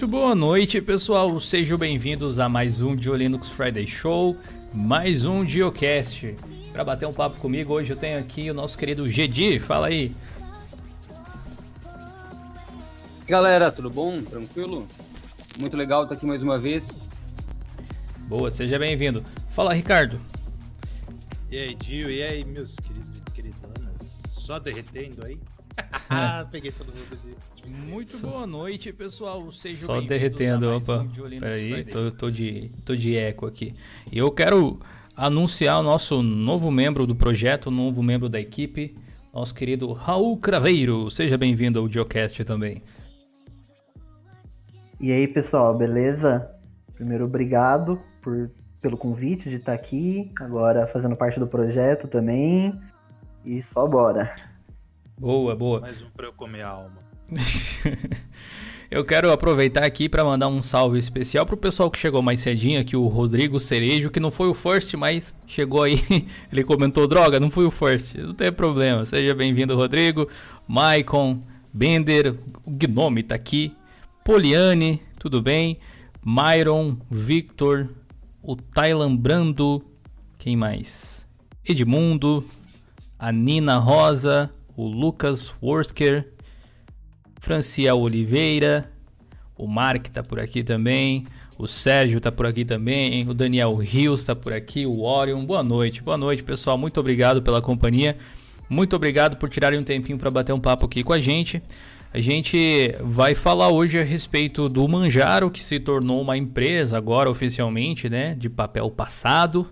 Muito boa noite, pessoal. Sejam bem-vindos a mais um Dio Linux Friday Show, mais um Diocast. Para bater um papo comigo, hoje eu tenho aqui o nosso querido Gedi. Fala aí. Galera, tudo bom? Tranquilo? Muito legal estar aqui mais uma vez. Boa, seja bem-vindo. Fala, Ricardo. E aí, Dio, e aí, meus queridos e queridanas? Só derretendo aí? Peguei todo mundo de... Muito boa noite, pessoal. Sejam Só derretendo, opa. Um Peraí, tô, tô, de, tô de eco aqui. E eu quero anunciar o nosso novo membro do projeto, novo membro da equipe, nosso querido Raul Craveiro. Seja bem-vindo ao Geocast também. E aí, pessoal, beleza? Primeiro, obrigado por, pelo convite de estar aqui, agora fazendo parte do projeto também. E só bora. Boa, boa. Mais um pra eu comer a alma. eu quero aproveitar aqui para mandar um salve especial pro pessoal que chegou mais cedinho aqui, o Rodrigo Cerejo, que não foi o first, mas chegou aí. Ele comentou: droga, não fui o first. Não tem problema. Seja bem-vindo, Rodrigo. Maicon, Bender, o Gnome tá aqui. Poliane, tudo bem? Myron, Victor, o Thailand Brando, quem mais? Edmundo, a Nina Rosa, o Lucas Worsker, Franciel Oliveira, o Mark tá por aqui também, o Sérgio tá por aqui também, o Daniel Rios tá por aqui, o Orion. Boa noite, boa noite pessoal, muito obrigado pela companhia, muito obrigado por tirarem um tempinho para bater um papo aqui com a gente. A gente vai falar hoje a respeito do Manjaro, que se tornou uma empresa agora oficialmente, né, de papel passado.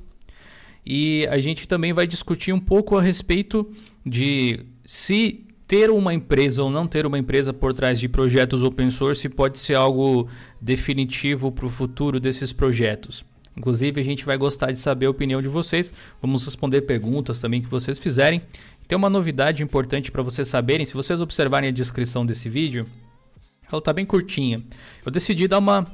E a gente também vai discutir um pouco a respeito de se ter uma empresa ou não ter uma empresa por trás de projetos open source pode ser algo definitivo para o futuro desses projetos. Inclusive, a gente vai gostar de saber a opinião de vocês. Vamos responder perguntas também que vocês fizerem. Tem uma novidade importante para vocês saberem, se vocês observarem a descrição desse vídeo, ela está bem curtinha. Eu decidi dar uma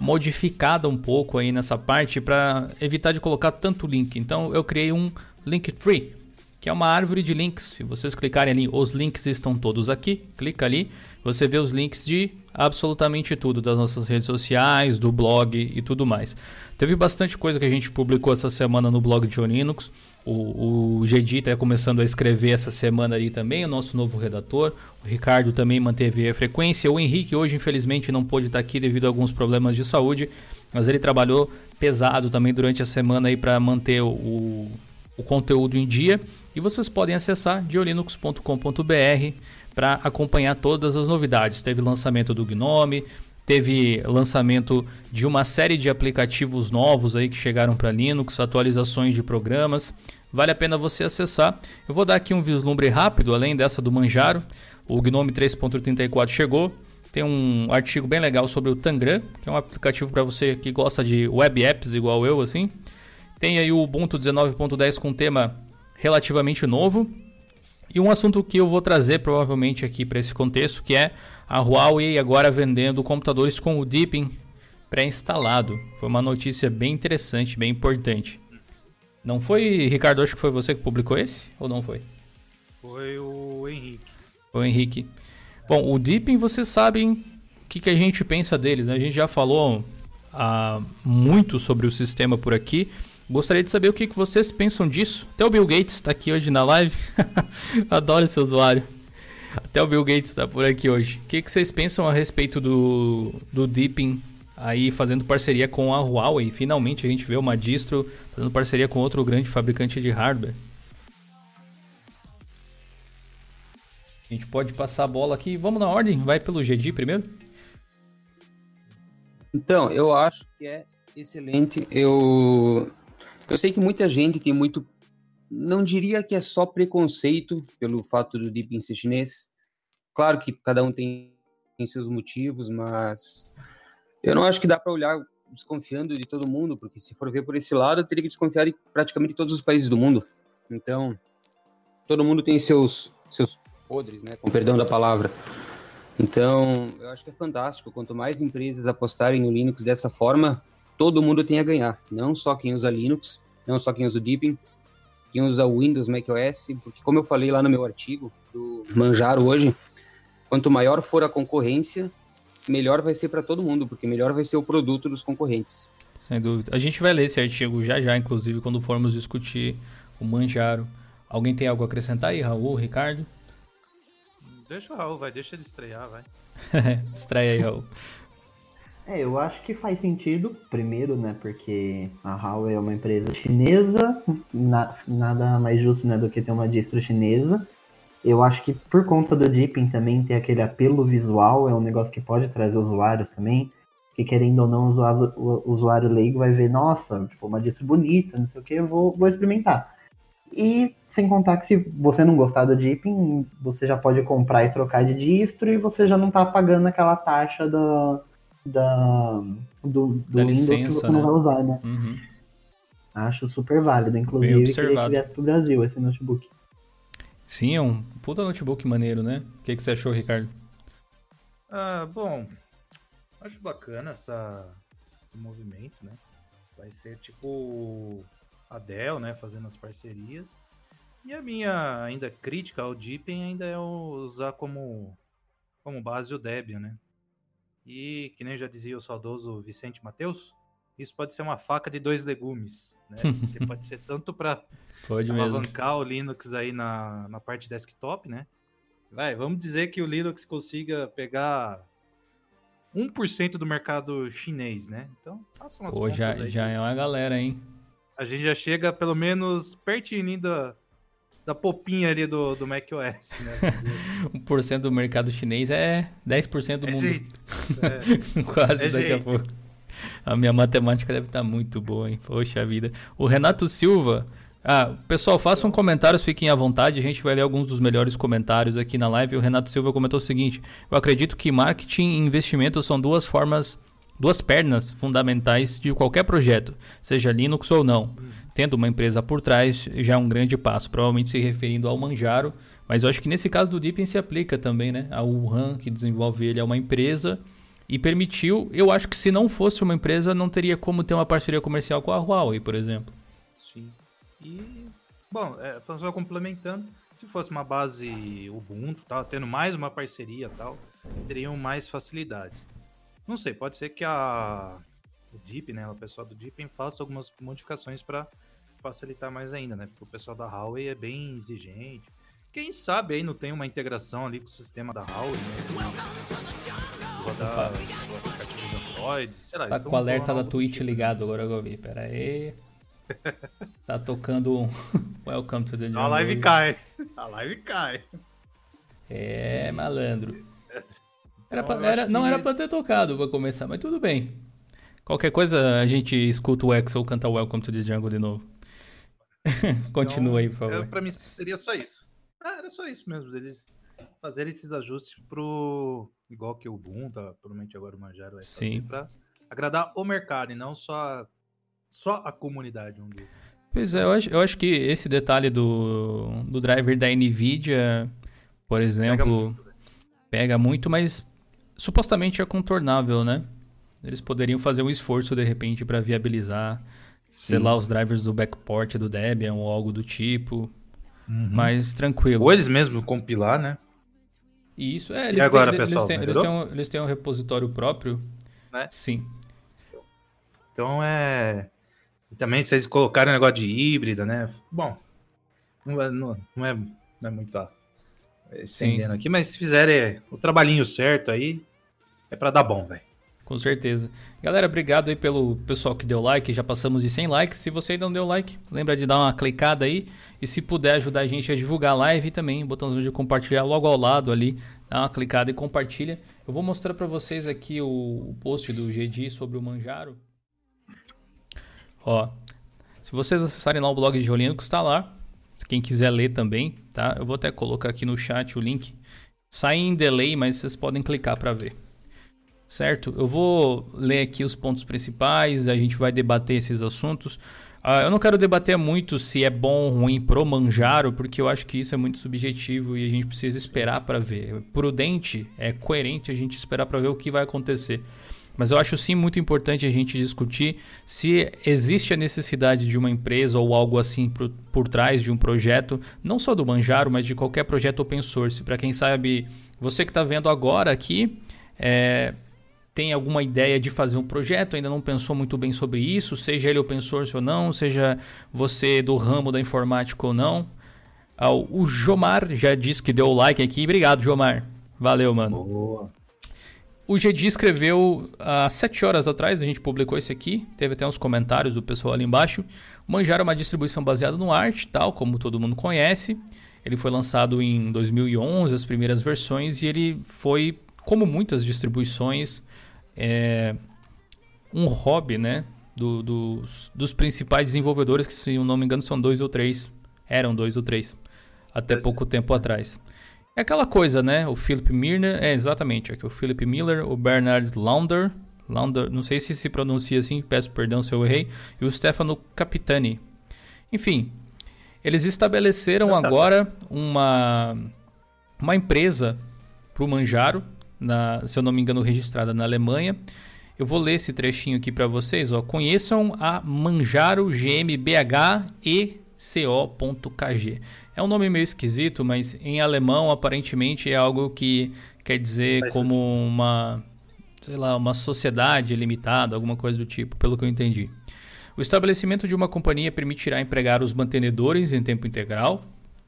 modificada um pouco aí nessa parte para evitar de colocar tanto link. Então eu criei um Linktree, que é uma árvore de links. Se vocês clicarem ali, os links estão todos aqui. Clica ali, você vê os links de absolutamente tudo, das nossas redes sociais, do blog e tudo mais. Teve bastante coisa que a gente publicou essa semana no blog de Linux. O, o Gedi está começando a escrever essa semana ali também, o nosso novo redator. O Ricardo também manteve a frequência. O Henrique hoje, infelizmente, não pôde estar aqui devido a alguns problemas de saúde, mas ele trabalhou pesado também durante a semana aí para manter o, o conteúdo em dia. E vocês podem acessar diolinux.com.br para acompanhar todas as novidades. Teve lançamento do Gnome, teve lançamento de uma série de aplicativos novos aí que chegaram para Linux, atualizações de programas. Vale a pena você acessar. Eu vou dar aqui um vislumbre rápido, além dessa do Manjaro. O Gnome 3.34 chegou. Tem um artigo bem legal sobre o Tangram, que é um aplicativo para você que gosta de web apps igual eu, assim. Tem aí o Ubuntu 19.10 com tema relativamente novo. E um assunto que eu vou trazer provavelmente aqui para esse contexto, que é a Huawei agora vendendo computadores com o Deepin pré-instalado. Foi uma notícia bem interessante, bem importante. Não foi, Ricardo, acho que foi você que publicou esse? Ou não foi? Foi o Henrique. Foi o Henrique. Bom, o Deepin, vocês sabem o que, que a gente pensa dele, né? A gente já falou ah, muito sobre o sistema por aqui. Gostaria de saber o que, vocês pensam disso. Até o Bill Gates está aqui hoje na live. Adoro esse usuário. Até o Bill Gates está por aqui hoje. O que, que vocês pensam a respeito do, do Deepin aí fazendo parceria com a Huawei? Finalmente a gente vê uma distro fazendo parceria com outro grande fabricante de hardware. A gente pode passar a bola aqui. Vamos na ordem? Vai pelo GD primeiro? Então, eu acho que é excelente. Eu eu sei que muita gente tem muito. Não diria que é só preconceito pelo fato do Deepin ser chinês. Claro que cada um tem, tem seus motivos, mas eu não acho que dá para olhar desconfiando de todo mundo, porque se for ver por esse lado, eu teria que desconfiar de praticamente todos os países do mundo. Então, todo mundo tem seus, seus podres, né? Com perdão da palavra. Então, eu acho que é fantástico. Quanto mais empresas apostarem no Linux dessa forma, todo mundo tem a ganhar, não só quem usa Linux, não só quem usa o Deepin, quem usa o Windows, macOS, porque como eu falei lá no meu artigo do Manjaro hoje, quanto maior for a concorrência, melhor vai ser para todo mundo, porque melhor vai ser o produto dos concorrentes. Sem dúvida. A gente vai ler esse artigo já já, inclusive, quando formos discutir o Manjaro. Alguém tem algo a acrescentar aí, Raul, Ricardo? Deixa o Raul, vai, deixa ele estrear, vai. Estreia aí, Raul. É, eu acho que faz sentido, primeiro, né, porque a Huawei é uma empresa chinesa, na, nada mais justo né, do que ter uma distro chinesa. Eu acho que por conta do Deepin também ter aquele apelo visual, é um negócio que pode trazer usuários também, que querendo ou não, o usuário, o usuário leigo vai ver, nossa, tipo, uma distro bonita, não sei o que, vou, vou experimentar. E sem contar que se você não gostar do Deepin, você já pode comprar e trocar de distro e você já não tá pagando aquela taxa da da, do, do da Windows licença, que você né? não vai usar, né? Uhum. Acho super válido, inclusive queria que viesse pro Brasil esse notebook. Sim, é um puta notebook maneiro, né? O que, que você achou, Ricardo? Ah, bom, acho bacana essa, esse movimento, né? Vai ser tipo a Dell, né? Fazendo as parcerias. E a minha ainda crítica ao Deepin ainda é usar como, como base o Debian, né? E, que nem já dizia o saudoso Vicente Mateus, isso pode ser uma faca de dois legumes, né? Porque pode ser tanto para alavancar o Linux aí na, na parte desktop, né? Vai, vamos dizer que o Linux consiga pegar 1% do mercado chinês, né? Então, faça umas Pô, já, aí. já é uma galera, hein? A gente já chega pelo menos pertinho da, da popinha ali do, do macOS, né? Assim. 1% do mercado chinês é 10% do é mundo. Gente. É. Quase é daqui a pouco. A minha matemática deve estar tá muito boa, hein? Poxa vida. O Renato Silva. Ah, pessoal, façam comentários, fiquem à vontade. A gente vai ler alguns dos melhores comentários aqui na live. O Renato Silva comentou o seguinte: Eu acredito que marketing e investimento são duas formas, duas pernas fundamentais de qualquer projeto, seja Linux ou não tendo uma empresa por trás, já é um grande passo, provavelmente se referindo ao Manjaro, mas eu acho que nesse caso do Deepin se aplica também, né? A Wuhan, que desenvolve ele, é uma empresa e permitiu, eu acho que se não fosse uma empresa, não teria como ter uma parceria comercial com a Huawei, por exemplo. Sim. E, bom, é, só complementando, se fosse uma base Ubuntu, tal, tendo mais uma parceria tal, teriam mais facilidades. Não sei, pode ser que a o Deep, né, o pessoal do Deep faça algumas modificações para facilitar mais ainda, né? Porque o pessoal da Huawei é bem exigente. Quem sabe aí não tem uma integração ali com o sistema da Huawei, né? Rodar aplicativos Android, sei lá. Tá com o alerta da Twitch tipo. ligado agora, Gobi. Pera aí. tá tocando um Welcome to the Jungle. A live cai. A live cai. É, malandro. Era pra, era, não era pra ter tocado pra começar, mas tudo bem. Qualquer coisa a gente escuta o Excel cantar Welcome to the Jungle de novo. Continua então, aí, por favor. É, pra mim seria só isso. Ah, era só isso mesmo. Eles fazerem esses ajustes pro. Igual que o Boom, tá, provavelmente agora o Manjaro vai Sim. pra agradar o mercado e não só, só a comunidade, um desses. Pois é, eu acho, eu acho que esse detalhe do, do driver da Nvidia, por exemplo, pega muito, né? pega muito, mas supostamente é contornável, né? Eles poderiam fazer um esforço de repente para viabilizar. Sei lá, os drivers do backport do Debian ou algo do tipo. Uhum. Mas tranquilo. Ou eles mesmos compilar, né? Isso, é. Eles e agora, têm, pessoal? Eles têm, eles, têm um, eles têm um repositório próprio. Né? Sim. Então é. E também se eles colocarem um negócio de híbrida, né? Bom, não é, não, não é, não é muito estendendo aqui, mas se fizerem o trabalhinho certo aí, é para dar bom, velho. Com certeza. Galera, obrigado aí pelo pessoal que deu like. Já passamos de 100 likes. Se você ainda não deu like, lembra de dar uma clicada aí. E se puder ajudar a gente a divulgar a live também, botãozinho de compartilhar logo ao lado ali. Dá uma clicada e compartilha. Eu vou mostrar para vocês aqui o, post do GD sobre o Manjaro. Ó, se vocês acessarem lá o blog de Jolinho que está lá. Quem quiser ler também, tá? Eu vou até colocar aqui no chat o link. Sai em delay, mas vocês podem clicar para ver certo? Eu vou ler aqui os pontos principais, a gente vai debater esses assuntos. Uh, eu não quero debater muito se é bom ou ruim pro Manjaro, porque eu acho que isso é muito subjetivo e a gente precisa esperar para ver. É prudente, é coerente a gente esperar para ver o que vai acontecer. Mas eu acho sim muito importante a gente discutir se existe a necessidade de uma empresa ou algo assim por, por trás de um projeto, não só do Manjaro, mas de qualquer projeto open source. Para quem sabe, você que está vendo agora aqui, é, tem alguma ideia de fazer um projeto, ainda não pensou muito bem sobre isso, seja ele open source ou não, seja você do ramo da informática ou não. Ah, o Jomar já disse que deu o like aqui. Obrigado, Jomar. Valeu, mano. Boa. O GD escreveu há sete horas atrás, a gente publicou esse aqui, teve até uns comentários do pessoal ali embaixo. Manjar é uma distribuição baseada no Art, tal, como todo mundo conhece. Ele foi lançado em 2011, as primeiras versões, e ele foi, como muitas distribuições, é, um hobby, né? Do, dos, dos principais desenvolvedores, que se eu não me engano são dois ou três. Eram dois ou três. Até pouco tempo atrás. É aquela coisa, né? O Philip Miller, é exatamente, aqui o Philip Miller, o Bernard Launder, Launder, não sei se se pronuncia assim, peço perdão se eu errei, e o Stefano Capitani. Enfim, eles estabeleceram agora uma uma empresa para o Manjaro, na, se eu não me engano, registrada na Alemanha. Eu vou ler esse trechinho aqui para vocês. Ó. Conheçam a Manjaro GmbH e co.kg. É um nome meio esquisito, mas em alemão aparentemente é algo que quer dizer Faz como sentido. uma, sei lá, uma sociedade limitada, alguma coisa do tipo, pelo que eu entendi. O estabelecimento de uma companhia permitirá empregar os mantenedores em tempo integral,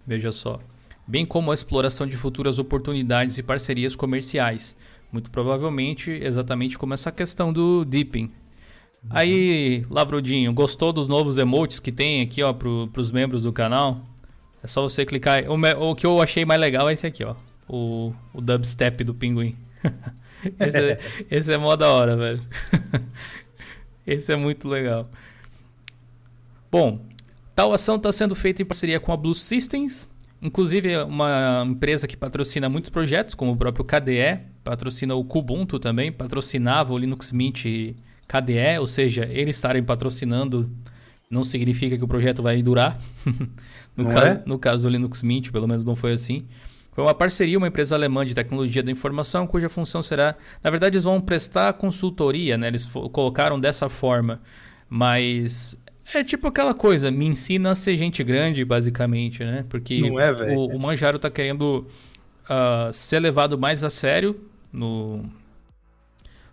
veja só, bem como a exploração de futuras oportunidades e parcerias comerciais, muito provavelmente exatamente como essa questão do dipping, Aí, Labrodinho, gostou dos novos emotes que tem aqui, ó, pro, pros membros do canal? É só você clicar. O, o que eu achei mais legal é esse aqui, ó. O, o dubstep do pinguim. esse, é, esse é mó da hora, velho. esse é muito legal. Bom, tal ação está sendo feita em parceria com a Blue Systems, inclusive uma empresa que patrocina muitos projetos, como o próprio KDE, patrocina o Kubuntu também, patrocinava o Linux Mint KDE, ou seja, eles estarem patrocinando não significa que o projeto vai durar. no, caso, é? no caso do Linux Mint, pelo menos não foi assim. Foi uma parceria, uma empresa alemã de tecnologia da informação, cuja função será. Na verdade, eles vão prestar consultoria, né? Eles colocaram dessa forma. Mas é tipo aquela coisa, me ensina a ser gente grande, basicamente, né? Porque é, o, o Manjaro está querendo uh, ser levado mais a sério no,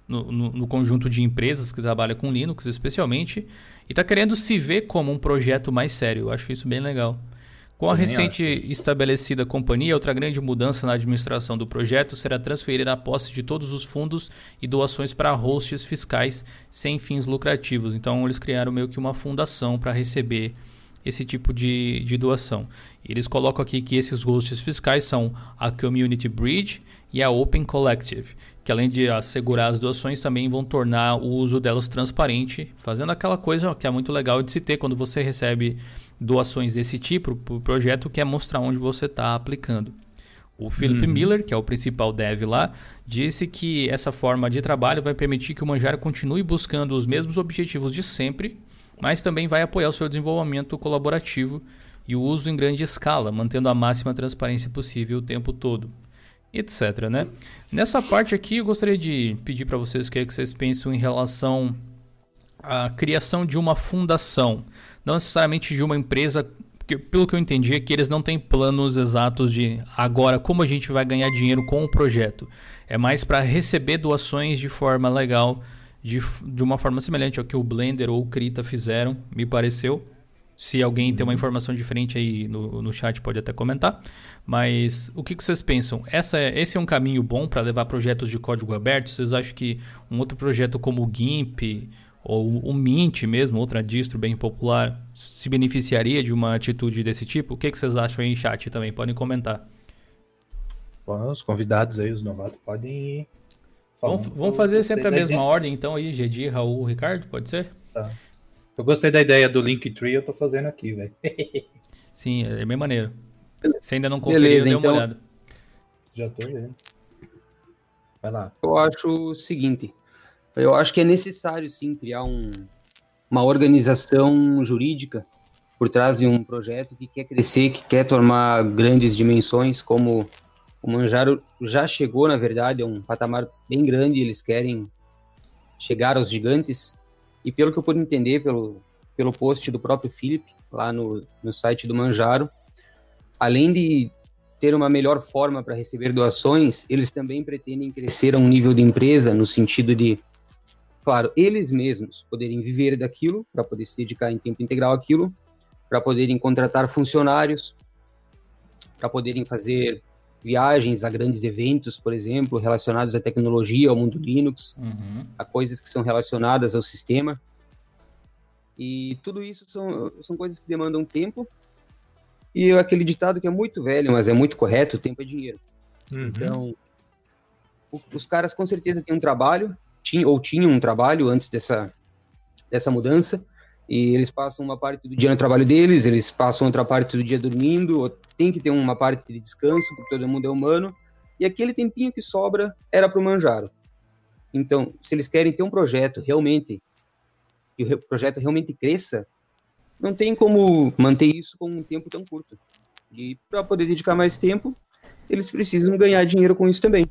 no, no, no, conjunto de empresas que trabalham com Linux, especialmente, e está querendo se ver como um projeto mais sério. Eu acho isso bem legal. Com a recente estabelecida companhia, outra grande mudança na administração do projeto será transferir a posse de todos os fundos e doações para hosts fiscais sem fins lucrativos. Então, eles criaram meio que uma fundação para receber esse tipo de, de doação. Eles colocam aqui que esses hosts fiscais são a Community Bridge e a Open Collective, que além de assegurar as doações, também vão tornar o uso delas transparente, fazendo aquela coisa que é muito legal de se ter quando você recebe doações desse tipo para o projeto, que é mostrar onde você está aplicando. O Philip uhum. Miller, que é o principal dev lá, disse que essa forma de trabalho vai permitir que o Manjaro continue buscando os mesmos objetivos de sempre, mas também vai apoiar o seu desenvolvimento colaborativo e o uso em grande escala, mantendo a máxima transparência possível o tempo todo, etc. Né? Nessa parte aqui, eu gostaria de pedir para vocês o que, é que vocês pensam em relação à criação de uma fundação, não necessariamente de uma empresa. Porque, pelo que eu entendi, é que eles não têm planos exatos de agora como a gente vai ganhar dinheiro com o projeto. É mais para receber doações de forma legal de, de uma forma semelhante ao que o Blender ou o Krita fizeram, me pareceu. Se alguém tem uma uhum. informação diferente aí no, no chat, pode até comentar. Mas o que, que vocês pensam? Essa é, esse é um caminho bom para levar projetos de código aberto? Vocês acham que um outro projeto como o GIMP ou o Mint mesmo, outra distro bem popular, se beneficiaria de uma atitude desse tipo? O que, que vocês acham aí em chat também? Podem comentar. Bom, os convidados aí, os novatos, podem Vamos, vamos fazer sempre a mesma ordem, então, aí, Gedi, Raul, Ricardo, pode ser? Tá. Eu gostei da ideia do Linktree, eu tô fazendo aqui, velho. Sim, é bem maneiro. Você ainda não conferiu, dê uma então... olhada. Já tô vendo. Vai lá. Eu acho o seguinte, eu acho que é necessário, sim, criar um, uma organização jurídica por trás de um projeto que quer crescer, que quer tomar grandes dimensões, como o Manjaro já chegou, na verdade, a um patamar bem grande, eles querem chegar aos gigantes. E pelo que eu pude entender pelo, pelo post do próprio Felipe, lá no, no site do Manjaro, além de ter uma melhor forma para receber doações, eles também pretendem crescer a um nível de empresa no sentido de, claro, eles mesmos poderem viver daquilo, para poder se dedicar em tempo integral àquilo, para poderem contratar funcionários, para poderem fazer viagens a grandes eventos, por exemplo, relacionados à tecnologia, ao mundo Linux, uhum. a coisas que são relacionadas ao sistema. E tudo isso são, são coisas que demandam tempo. E aquele ditado que é muito velho, mas é muito correto: tempo é dinheiro. Uhum. Então, o, os caras com certeza têm um trabalho, tinham, ou tinham um trabalho antes dessa, dessa mudança, e eles passam uma parte do dia no trabalho deles, eles passam outra parte do dia dormindo, tem que ter uma parte de descanso, porque todo mundo é humano, e aquele tempinho que sobra era para o Manjaro. Então, se eles querem ter um projeto realmente, que o projeto realmente cresça, não tem como manter isso com um tempo tão curto. E para poder dedicar mais tempo, eles precisam ganhar dinheiro com isso também.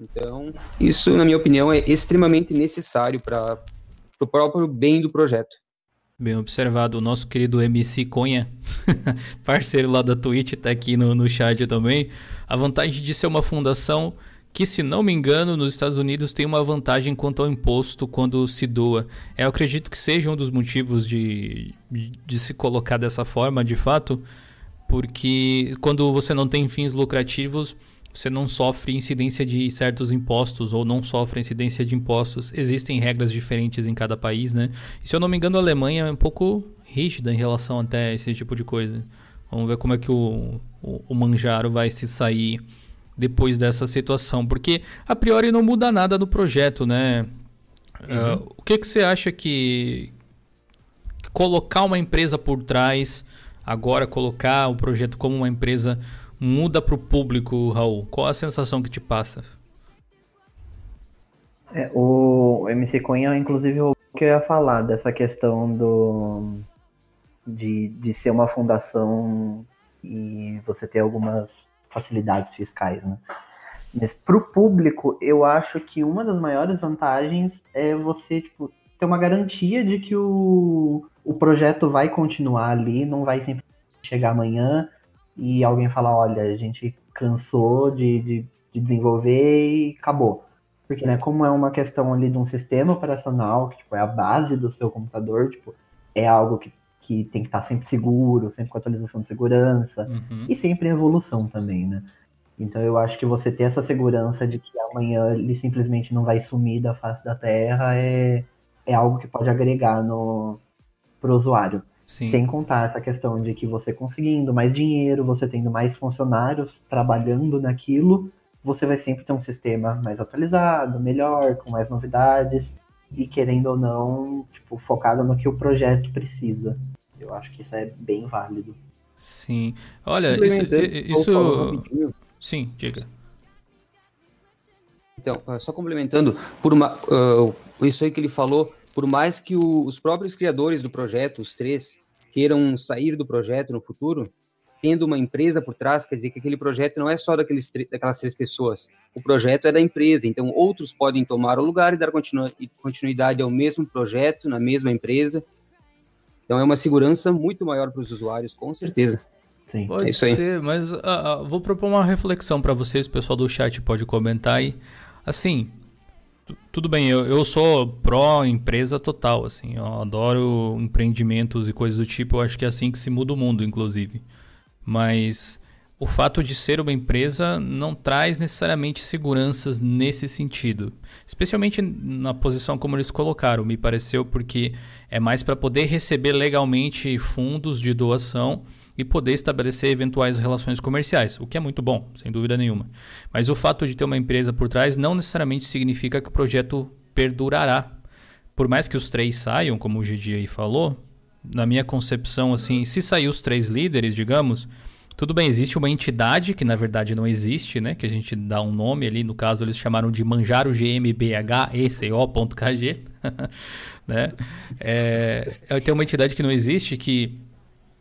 Então, isso, na minha opinião, é extremamente necessário para o próprio bem do projeto. Bem observado. O nosso querido MC Conha, parceiro lá da Twitch, está aqui no, no chat também. A vantagem de ser uma fundação que, se não me engano, nos Estados Unidos tem uma vantagem quanto ao imposto quando se doa. É, eu acredito que seja um dos motivos de, de se colocar dessa forma, de fato, porque quando você não tem fins lucrativos você não sofre incidência de certos impostos ou não sofre incidência de impostos. Existem regras diferentes em cada país, né? E se eu não me engano, a Alemanha é um pouco rígida em relação até a esse tipo de coisa. Vamos ver como é que o, o, o Manjaro vai se sair depois dessa situação. Porque a priori não muda nada no projeto, né? Uhum. Uh, o que, que você acha que colocar uma empresa por trás, agora colocar o projeto como uma empresa muda para o público, Raul? Qual a sensação que te passa? É, o MC Cunha, inclusive, o que eu ia falar dessa questão do de, de ser uma fundação e você ter algumas facilidades fiscais, né? Mas para o público, eu acho que uma das maiores vantagens é você tipo, ter uma garantia de que o, o projeto vai continuar ali, não vai sempre chegar amanhã e alguém falar, olha, a gente cansou de, de, de, desenvolver e acabou. Porque, né, como é uma questão ali de um sistema operacional, que tipo, é a base do seu computador, tipo, é algo que, que tem que estar sempre seguro, sempre com atualização de segurança, uhum. e sempre em evolução também, né? Então eu acho que você ter essa segurança de que amanhã ele simplesmente não vai sumir da face da Terra é, é algo que pode agregar no, pro usuário. Sim. Sem contar essa questão de que você conseguindo mais dinheiro, você tendo mais funcionários trabalhando naquilo, você vai sempre ter um sistema mais atualizado, melhor, com mais novidades e querendo ou não, tipo, focado no que o projeto precisa. Eu acho que isso é bem válido. Sim. Olha, isso, isso... Sim, diga. Então, ah, só complementando, por uma, uh, isso aí que ele falou por mais que o, os próprios criadores do projeto, os três, queiram sair do projeto no futuro, tendo uma empresa por trás, quer dizer que aquele projeto não é só daqueles, daquelas três pessoas. O projeto é da empresa, então outros podem tomar o lugar e dar continu, continuidade ao mesmo projeto, na mesma empresa. Então é uma segurança muito maior para os usuários, com certeza. Sim. Pode é ser, mas uh, uh, vou propor uma reflexão para vocês, o pessoal do chat pode comentar aí. Assim, tudo bem, eu, eu sou pró-empresa total, assim, eu adoro empreendimentos e coisas do tipo, eu acho que é assim que se muda o mundo, inclusive. Mas o fato de ser uma empresa não traz necessariamente seguranças nesse sentido. Especialmente na posição como eles colocaram, me pareceu, porque é mais para poder receber legalmente fundos de doação e poder estabelecer eventuais relações comerciais, o que é muito bom, sem dúvida nenhuma. Mas o fato de ter uma empresa por trás não necessariamente significa que o projeto perdurará. Por mais que os três saiam, como o Gigi aí falou, na minha concepção, assim, se sair os três líderes, digamos, tudo bem, existe uma entidade que na verdade não existe, né? Que a gente dá um nome ali, no caso eles chamaram de Manjaro GmbHECO.kg, né? É, tem uma entidade que não existe que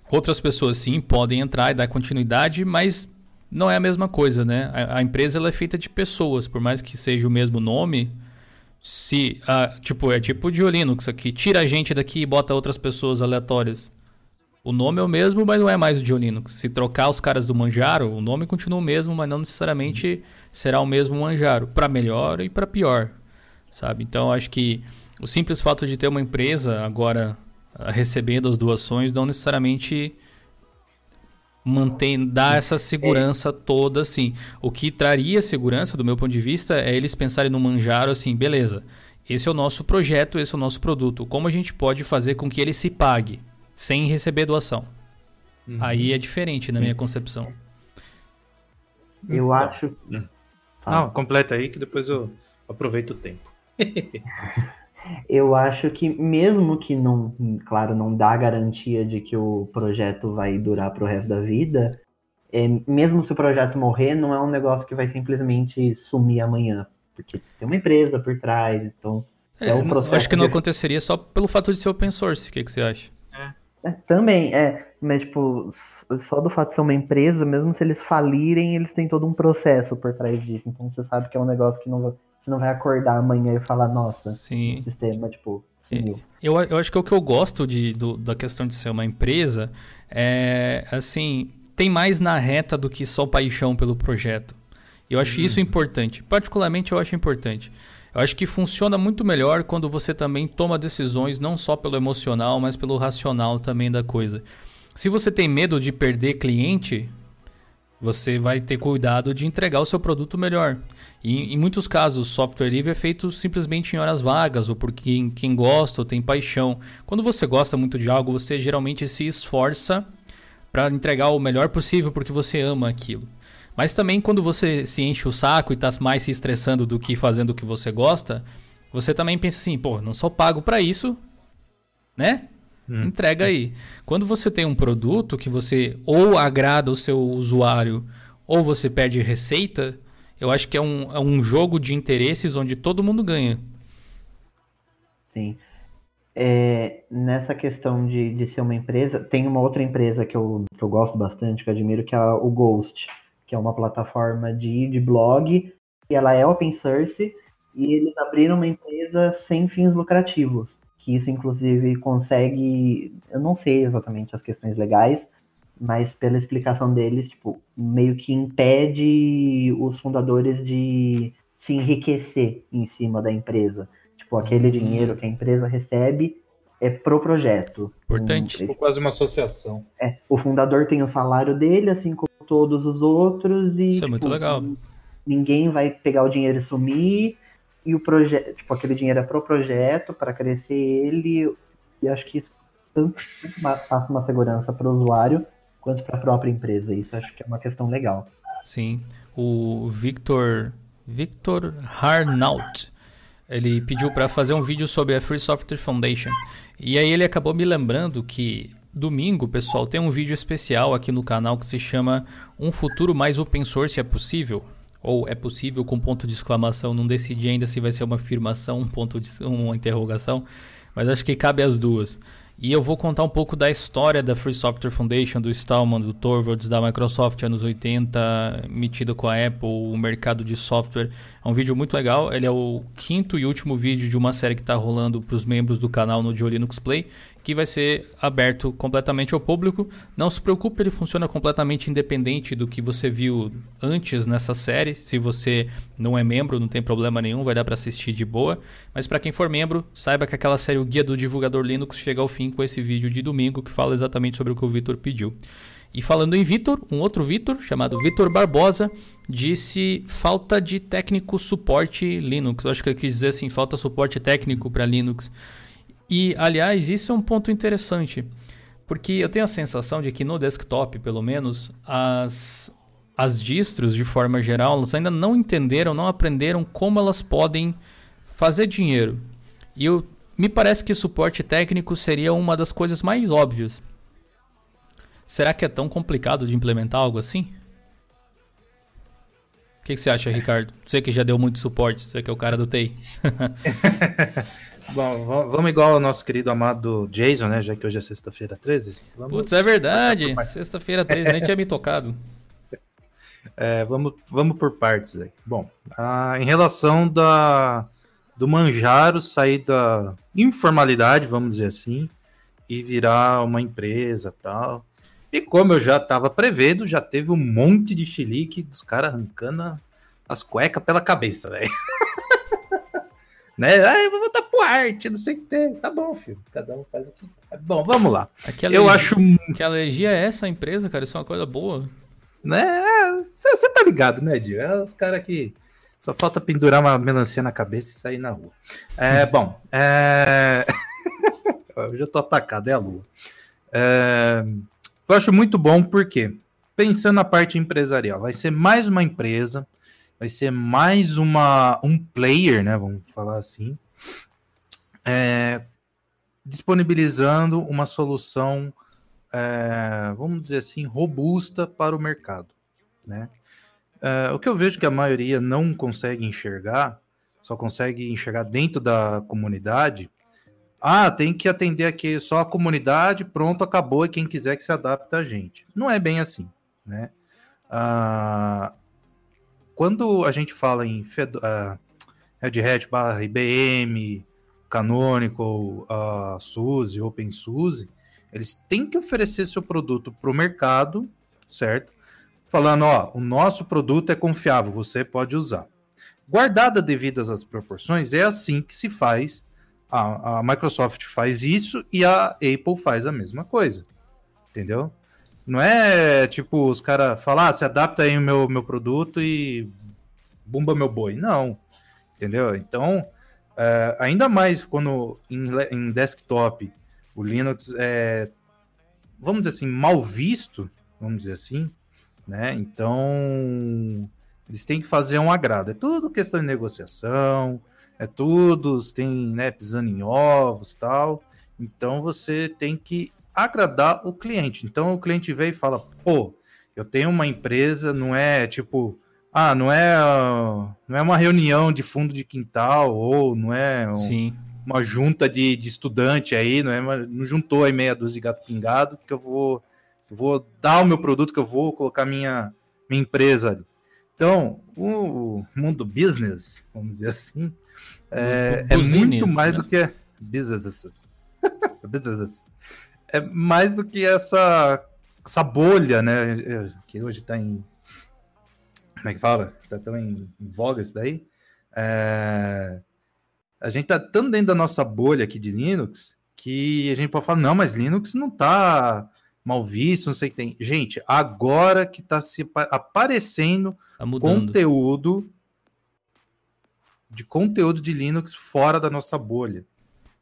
Outras pessoas sim podem entrar e dar continuidade, mas não é a mesma coisa, né? A, a empresa ela é feita de pessoas, por mais que seja o mesmo nome. Se, ah, tipo, é tipo de Linux aqui, tira a gente daqui e bota outras pessoas aleatórias. O nome é o mesmo, mas não é mais o de Linux. Se trocar os caras do Manjaro, o nome continua o mesmo, mas não necessariamente será o mesmo Manjaro, para melhor e para pior, sabe? Então acho que o simples fato de ter uma empresa agora recebendo as doações não necessariamente mantém dá essa segurança toda assim. O que traria segurança do meu ponto de vista é eles pensarem no Manjaro assim, beleza. Esse é o nosso projeto, esse é o nosso produto. Como a gente pode fazer com que ele se pague? sem receber doação. Uhum. Aí é diferente na minha concepção. Eu acho. Não, ah. completa aí que depois eu aproveito o tempo. eu acho que mesmo que não, claro, não dá garantia de que o projeto vai durar para o resto da vida, é, mesmo se o projeto morrer, não é um negócio que vai simplesmente sumir amanhã, porque tem uma empresa por trás, então é, é um processo. Acho que não aconteceria só pelo fato de ser open source. O que, que você acha? É, também, é. Mas, tipo, só do fato de ser uma empresa, mesmo se eles falirem, eles têm todo um processo por trás disso. Então você sabe que é um negócio que não, você não vai acordar amanhã e falar, nossa, Sim. sistema, tipo, sumiu. Eu, eu acho que o que eu gosto de, do, da questão de ser uma empresa é, assim, tem mais na reta do que só paixão pelo projeto. Eu acho uhum. isso importante. Particularmente, eu acho importante. Eu acho que funciona muito melhor quando você também toma decisões não só pelo emocional, mas pelo racional também da coisa. Se você tem medo de perder cliente, você vai ter cuidado de entregar o seu produto melhor. E em muitos casos, o software livre é feito simplesmente em horas vagas, ou por quem, quem gosta ou tem paixão. Quando você gosta muito de algo, você geralmente se esforça para entregar o melhor possível porque você ama aquilo. Mas também quando você se enche o saco e está mais se estressando do que fazendo o que você gosta, você também pensa assim, pô, não sou pago para isso, né? Hum. Entrega aí. Quando você tem um produto que você ou agrada o seu usuário ou você perde receita, eu acho que é um, é um jogo de interesses onde todo mundo ganha. Sim. É, nessa questão de, de ser uma empresa, tem uma outra empresa que eu, que eu gosto bastante, que eu admiro, que é o Ghost que é uma plataforma de, de blog, e ela é open source, e eles abriram uma empresa sem fins lucrativos, que isso inclusive consegue, eu não sei exatamente as questões legais, mas pela explicação deles, tipo, meio que impede os fundadores de se enriquecer em cima da empresa. Tipo, aquele uhum. dinheiro que a empresa recebe é pro projeto. Importante. Um, quase uma associação. É, o fundador tem o salário dele, assim como todos os outros e. Isso é muito tipo, legal. Ninguém vai pegar o dinheiro e sumir. E o projeto, tipo, aquele dinheiro é pro projeto, para crescer ele. E acho que isso tanto passa uma segurança para o usuário quanto para a própria empresa. Isso acho que é uma questão legal. Sim. O Victor. Victor Harnaut. Ele pediu para fazer um vídeo sobre a Free Software Foundation. E aí ele acabou me lembrando que Domingo, pessoal, tem um vídeo especial aqui no canal que se chama Um Futuro Mais Open Source é Possível? Ou é possível com ponto de exclamação, não decidi ainda se vai ser uma afirmação, um ponto de uma interrogação, mas acho que cabe as duas. E eu vou contar um pouco da história da Free Software Foundation, do Stallman, do Torvalds, da Microsoft anos 80, metida com a Apple, o mercado de software. É um vídeo muito legal. Ele é o quinto e último vídeo de uma série que está rolando para os membros do canal no Joe Linux Play que vai ser aberto completamente ao público. Não se preocupe, ele funciona completamente independente do que você viu antes nessa série. Se você não é membro, não tem problema nenhum, vai dar para assistir de boa. Mas para quem for membro, saiba que aquela série O Guia do Divulgador Linux chega ao fim com esse vídeo de domingo que fala exatamente sobre o que o Vitor pediu. E falando em Vitor, um outro Vitor, chamado Vitor Barbosa, disse falta de técnico suporte Linux. Eu acho que ele quis dizer assim, falta suporte técnico para Linux. E, aliás, isso é um ponto interessante, porque eu tenho a sensação de que no desktop, pelo menos, as, as distros, de forma geral, elas ainda não entenderam, não aprenderam como elas podem fazer dinheiro. E eu, me parece que suporte técnico seria uma das coisas mais óbvias. Será que é tão complicado de implementar algo assim? O que, que você acha, Ricardo? Você que já deu muito suporte, você que é o cara do TI. Bom, vamos igual ao nosso querido amado Jason, né? Já que hoje é sexta-feira 13. Vamos... Putz, é verdade. Sexta-feira 13, nem tinha me tocado. É, vamos, vamos por partes aí. Bom, em relação da, do Manjaro sair da informalidade, vamos dizer assim, e virar uma empresa tal. E como eu já estava prevendo, já teve um monte de chilique dos caras arrancando as cuecas pela cabeça, velho. né? Ah, eu vou voltar pro arte, não sei o que tem. Tá bom, filho. Cada um faz o que. Bom, vamos lá. Aquela eu acho. Que alergia é essa empresa, cara? Isso é uma coisa boa. Né? Você tá ligado, né, Dio? É os caras que. Só falta pendurar uma melancia na cabeça e sair na rua. É, bom, é... eu já tô atacado, é a lua. É... Eu acho muito bom porque, pensando na parte empresarial, vai ser mais uma empresa, vai ser mais uma, um player, né? Vamos falar assim, é, disponibilizando uma solução, é, vamos dizer assim, robusta para o mercado, né? É, o que eu vejo que a maioria não consegue enxergar, só consegue enxergar dentro da comunidade, ah, tem que atender aqui só a comunidade, pronto, acabou, e quem quiser que se adapte a gente. Não é bem assim, né? Ah, quando a gente fala em Fed, uh, Red Hat barra IBM, Canonical, uh, SUSE, OpenSUSE, eles têm que oferecer seu produto para o mercado, certo? Falando, ó, o nosso produto é confiável, você pode usar. Guardada devidas as proporções, é assim que se faz a, a Microsoft faz isso e a Apple faz a mesma coisa. Entendeu? Não é tipo os caras falar, ah, se adapta aí o meu, meu produto e bumba meu boi. Não. Entendeu? Então, é, ainda mais quando em, em, desktop o Linux é, vamos dizer assim, mal visto, vamos dizer assim, né? Então, eles têm que fazer um agrado. É tudo questão de negociação, é tudo, tem, né, pisando em ovos tal. Então você tem que agradar o cliente. Então o cliente vem e fala: pô, eu tenho uma empresa, não é tipo, ah, não é, não é uma reunião de fundo de quintal ou não é um, uma junta de, de estudante aí, não é, não juntou aí meia dúzia de gato pingado que eu vou, vou dar o meu produto que eu vou colocar minha minha empresa ali. Então, o mundo business, vamos dizer assim, é, é muito mais né? do que businesses. businesses. É mais do que essa, essa bolha, né? Que hoje está em. Como é que fala? Está tão em, em voga isso daí. É, a gente está tão dentro da nossa bolha aqui de Linux que a gente pode falar, não, mas Linux não está mal visto, não sei o que tem. Gente, agora que está se aparecendo tá conteúdo de conteúdo de Linux fora da nossa bolha.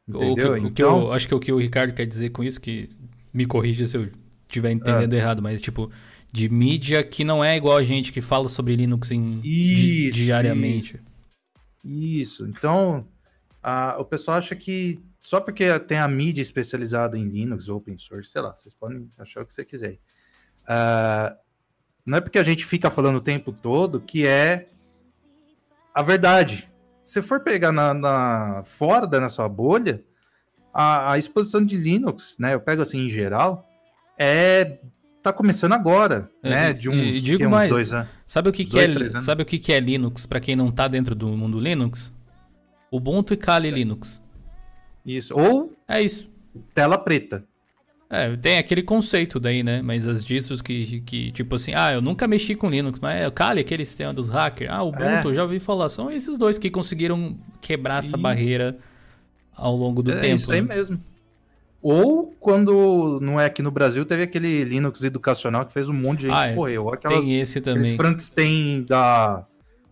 Entendeu? O que, então... o que eu acho que o que o Ricardo quer dizer com isso, que me corrija se eu estiver entendendo é. errado, mas tipo, de mídia que não é igual a gente que fala sobre Linux em, isso, di diariamente. Isso. isso. Então, a, o pessoal acha que só porque tem a mídia especializada em Linux, open source, sei lá, vocês podem achar o que você quiser. Uh, não é porque a gente fica falando o tempo todo que é a verdade se for pegar na, na fora da nossa bolha, a, a, exposição de Linux, né? Eu pego assim em geral, é tá começando agora, é, né? De uns, e, digo mais, dois anos. Sabe o que, dois, que é, sabe o que, que é Linux para quem não tá dentro do mundo Linux? Ubuntu e Kali Linux. Isso. Ou é isso. Tela preta. É, tem aquele conceito daí, né? Mas as distros que, que, tipo assim, ah, eu nunca mexi com Linux, mas é o Kali, aquele sistema dos hackers. Ah, o Ubuntu, é. já ouvi falar. São esses dois que conseguiram quebrar essa isso. barreira ao longo do é, tempo. É isso aí né? mesmo. Ou quando não é aqui no Brasil, teve aquele Linux educacional que fez um monte de gente ah, é, correu. Aquelas, tem esse também. Frankenstein da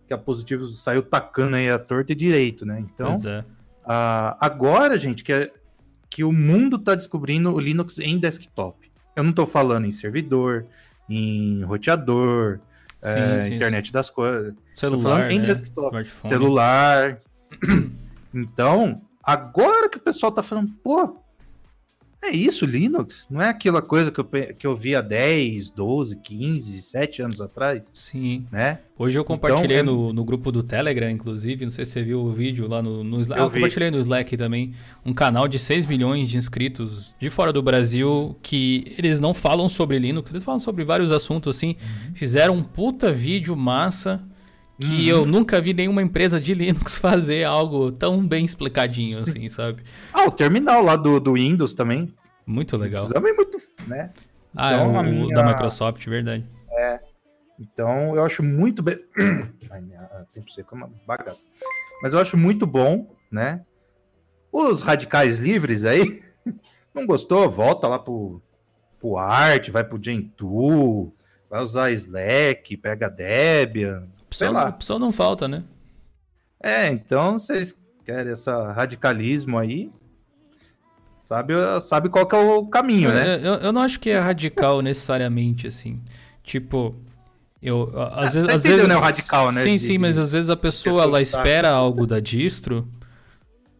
que a positivo saiu tacando aí a torta e direito, né? Então, é. Uh, agora, gente, que é que o mundo está descobrindo o Linux em desktop. Eu não estou falando em servidor, em roteador, sim, é, sim, internet sim. das coisas. Celular, em né? desktop. Smartphone. Celular. então, agora que o pessoal está falando, pô, é isso, Linux? Não é aquela coisa que eu, que eu vi há 10, 12, 15, 7 anos atrás? Sim. Né? Hoje eu compartilhei então, no, no grupo do Telegram, inclusive, não sei se você viu o vídeo lá no, no Slack. Eu, ah, eu compartilhei no Slack também, um canal de 6 milhões de inscritos de fora do Brasil que eles não falam sobre Linux, eles falam sobre vários assuntos assim. Uhum. Fizeram um puta vídeo massa que uhum. eu nunca vi nenhuma empresa de Linux fazer algo tão bem explicadinho Sim. assim, sabe? Ah, o terminal lá do, do Windows também. Muito legal. É muito, né? Ah, é então, é o minha... da Microsoft, verdade. É. Então, eu acho muito bem. Ai, minha... tempo seco é uma bagaça. Mas eu acho muito bom, né? Os radicais livres aí, não gostou? Volta lá pro, pro Art, vai pro Gentoo, vai usar Slack, pega Debian. Opção, sei lá. opção não falta, né? É, então vocês querem esse radicalismo aí, sabe, sabe qual que é o caminho, né? Eu, eu não acho que é radical necessariamente, assim. Tipo, eu, às ah, vezes, às vezes, né, o radical, né? Sim, de, sim, de, mas às vezes a pessoa ela espera algo da distro,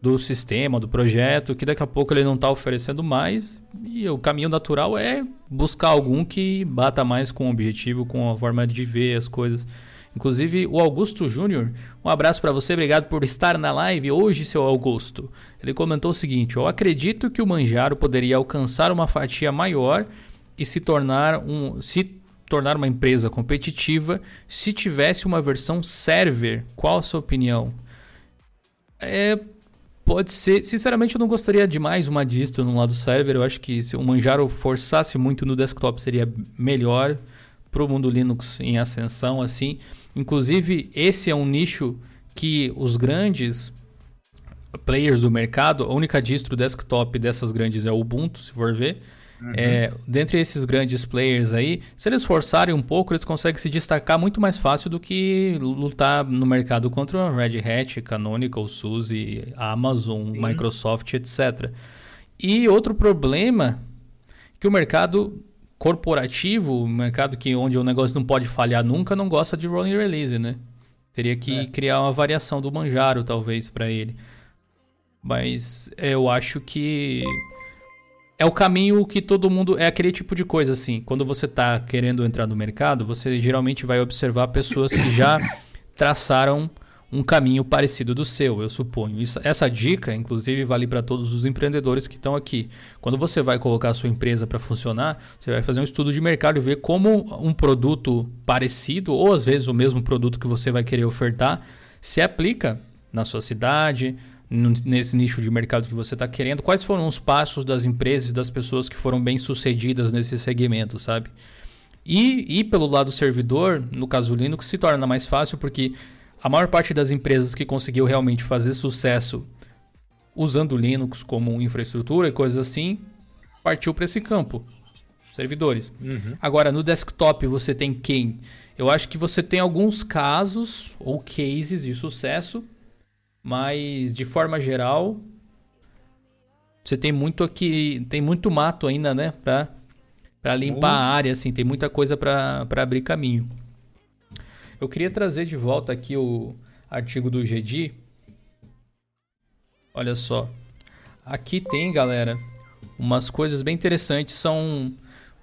do sistema, do projeto, que daqui a pouco ele não está oferecendo mais, e o caminho natural é buscar algum que bata mais com o objetivo, com a forma de ver as coisas. Inclusive, o Augusto Júnior, um abraço para você, obrigado por estar na live hoje, seu Augusto. Ele comentou o seguinte: Eu acredito que o Manjaro poderia alcançar uma fatia maior e se tornar, um, se tornar uma empresa competitiva se tivesse uma versão server. Qual a sua opinião? É, pode ser. Sinceramente, eu não gostaria de mais uma distro no lado server. Eu acho que se o Manjaro forçasse muito no desktop seria melhor para o mundo Linux em ascensão, assim. Inclusive, esse é um nicho que os grandes players do mercado, a única distro desktop dessas grandes é o Ubuntu, se for ver. Uhum. É, dentre esses grandes players aí, se eles forçarem um pouco, eles conseguem se destacar muito mais fácil do que lutar no mercado contra Red Hat, Canonical, SUSE, Amazon, Sim. Microsoft, etc. E outro problema que o mercado corporativo, um mercado que onde o negócio não pode falhar nunca, não gosta de rolling release, né? Teria que é. criar uma variação do Manjaro, talvez, para ele. Mas eu acho que é o caminho que todo mundo. É aquele tipo de coisa, assim. Quando você está querendo entrar no mercado, você geralmente vai observar pessoas que já traçaram um caminho parecido do seu, eu suponho. Isso, essa dica, inclusive, vale para todos os empreendedores que estão aqui. Quando você vai colocar a sua empresa para funcionar, você vai fazer um estudo de mercado e ver como um produto parecido, ou às vezes o mesmo produto que você vai querer ofertar, se aplica na sua cidade, nesse nicho de mercado que você está querendo. Quais foram os passos das empresas e das pessoas que foram bem sucedidas nesse segmento, sabe? E, e pelo lado servidor, no caso Linux, se torna mais fácil porque a maior parte das empresas que conseguiu realmente fazer sucesso usando Linux como infraestrutura e coisas assim, partiu para esse campo. Servidores. Uhum. Agora, no desktop você tem quem? Eu acho que você tem alguns casos ou cases de sucesso, mas de forma geral, você tem muito aqui, tem muito mato ainda, né, para para limpar uhum. a área assim, tem muita coisa para abrir caminho. Eu queria trazer de volta aqui o artigo do GD. Olha só. Aqui tem, galera, umas coisas bem interessantes. São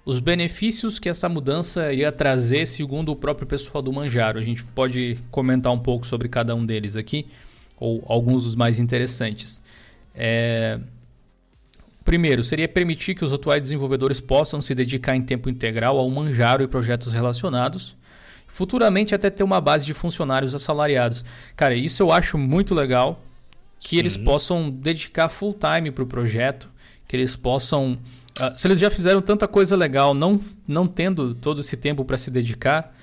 os benefícios que essa mudança ia trazer, segundo o próprio pessoal do Manjaro. A gente pode comentar um pouco sobre cada um deles aqui, ou alguns dos mais interessantes. É... Primeiro, seria permitir que os atuais desenvolvedores possam se dedicar em tempo integral ao Manjaro e projetos relacionados futuramente até ter uma base de funcionários assalariados. Cara, isso eu acho muito legal que Sim. eles possam dedicar full time para o projeto, que eles possam uh, se eles já fizeram tanta coisa legal, não não tendo todo esse tempo para se dedicar,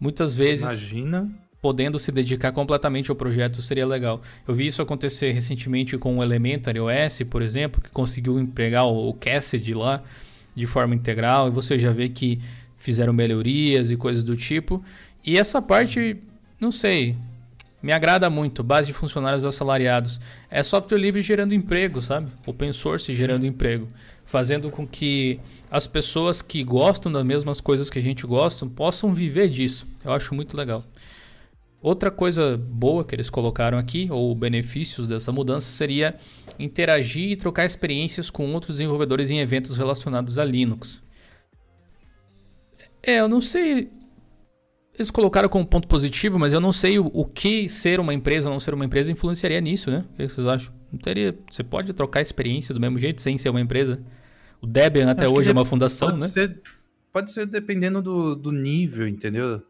muitas vezes Imagina podendo se dedicar completamente ao projeto seria legal. Eu vi isso acontecer recentemente com o Elementary OS, por exemplo, que conseguiu empregar o Cassidy lá de forma integral, e você já vê que fizeram melhorias e coisas do tipo. E essa parte, não sei, me agrada muito. Base de funcionários assalariados. É software livre gerando emprego, sabe? Open source gerando emprego. Fazendo com que as pessoas que gostam das mesmas coisas que a gente gosta possam viver disso. Eu acho muito legal. Outra coisa boa que eles colocaram aqui, ou benefícios dessa mudança, seria interagir e trocar experiências com outros desenvolvedores em eventos relacionados a Linux. É, eu não sei. Eles colocaram como ponto positivo, mas eu não sei o, o que ser uma empresa ou não ser uma empresa influenciaria nisso, né? O que vocês acham? Não teria. Você pode trocar experiência do mesmo jeito sem ser uma empresa. O Debian até hoje é uma fundação, pode né? Ser, pode ser dependendo do, do nível, entendeu?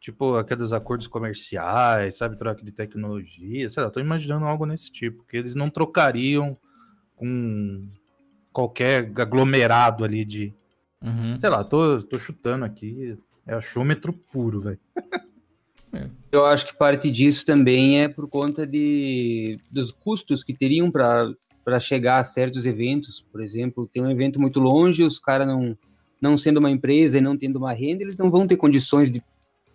Tipo, aqueles acordos comerciais, sabe? Troca de tecnologia, sei lá, tô imaginando algo nesse tipo, que eles não trocariam com qualquer aglomerado ali de. Uhum. Sei lá, tô, tô chutando aqui. É achômetro puro, velho. É. Eu acho que parte disso também é por conta de, dos custos que teriam para chegar a certos eventos. Por exemplo, tem um evento muito longe, os caras não, não sendo uma empresa e não tendo uma renda, eles não vão ter condições de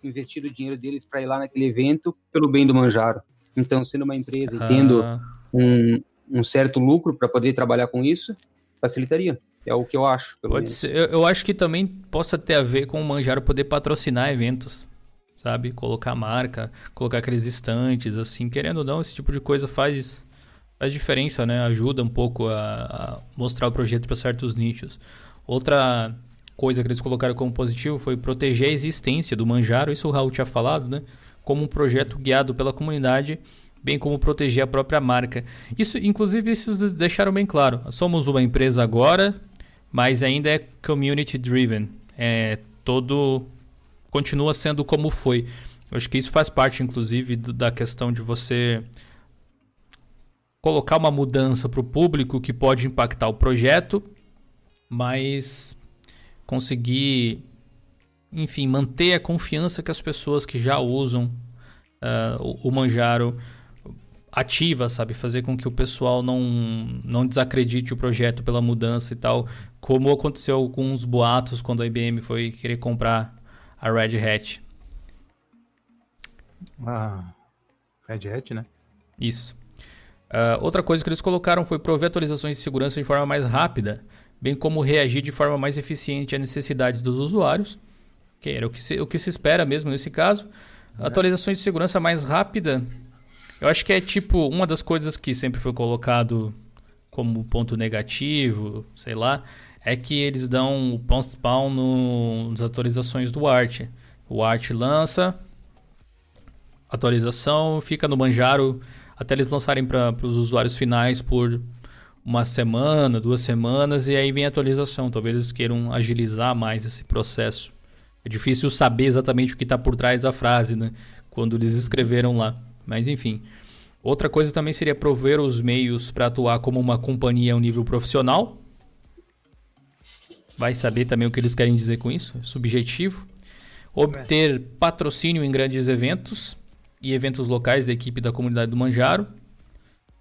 investir o dinheiro deles para ir lá naquele evento pelo bem do Manjaro. Então, sendo uma empresa e tendo ah. um, um certo lucro para poder trabalhar com isso, facilitaria. É o que eu acho. Pode ser. Eu, eu, acho que também possa ter a ver com o Manjaro poder patrocinar eventos sabe? Colocar marca, colocar aqueles estantes, assim, querendo ou não, esse tipo de coisa faz, faz diferença, né? Ajuda um pouco a, a mostrar o projeto para certos nichos. Outra coisa que eles colocaram como positivo foi proteger a existência do Manjaro, isso o Raul tinha falado, né? Como um projeto guiado pela comunidade, bem como proteger a própria marca. Isso, inclusive, isso deixaram bem claro. Somos uma empresa agora, mas ainda é community driven. É todo continua sendo como foi. Eu acho que isso faz parte, inclusive, da questão de você colocar uma mudança para o público que pode impactar o projeto, mas conseguir, enfim, manter a confiança que as pessoas que já usam uh, o, o Manjaro ativa, sabe? Fazer com que o pessoal não, não desacredite o projeto pela mudança e tal, como aconteceu com os boatos quando a IBM foi querer comprar a Red Hat. Ah, Red Hat, né? Isso. Uh, outra coisa que eles colocaram foi prover atualizações de segurança de forma mais rápida, bem como reagir de forma mais eficiente às necessidades dos usuários, que era o que se, o que se espera mesmo nesse caso. É. Atualizações de segurança mais rápida, eu acho que é tipo uma das coisas que sempre foi colocado como ponto negativo, sei lá, é que eles dão o post-spawn no, nas atualizações do Art. O Art lança, atualização, fica no Manjaro até eles lançarem para os usuários finais por uma semana, duas semanas, e aí vem a atualização. Talvez eles queiram agilizar mais esse processo. É difícil saber exatamente o que está por trás da frase, né? Quando eles escreveram lá. Mas enfim. Outra coisa também seria prover os meios para atuar como uma companhia a um nível profissional, vai saber também o que eles querem dizer com isso, é subjetivo. Obter patrocínio em grandes eventos e eventos locais da equipe da comunidade do Manjaro.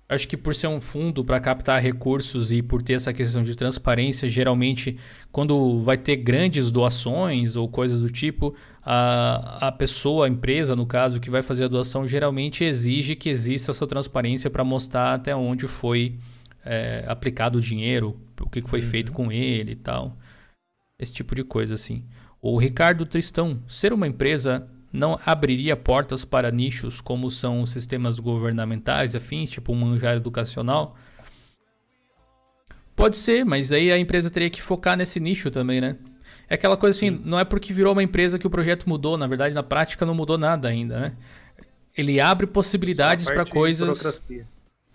Acho que por ser um fundo para captar recursos e por ter essa questão de transparência, geralmente quando vai ter grandes doações ou coisas do tipo, a, a pessoa, a empresa no caso, que vai fazer a doação, geralmente exige que exista essa transparência para mostrar até onde foi é, aplicado o dinheiro, o que foi uhum. feito com ele e tal. Esse tipo de coisa, assim. O Ricardo Tristão, ser uma empresa não abriria portas para nichos como são os sistemas governamentais afins, tipo um manjar educacional? Pode ser, mas aí a empresa teria que focar nesse nicho também, né? É aquela coisa assim, Sim. não é porque virou uma empresa que o projeto mudou, na verdade, na prática não mudou nada ainda, né? Ele abre possibilidades para coisas.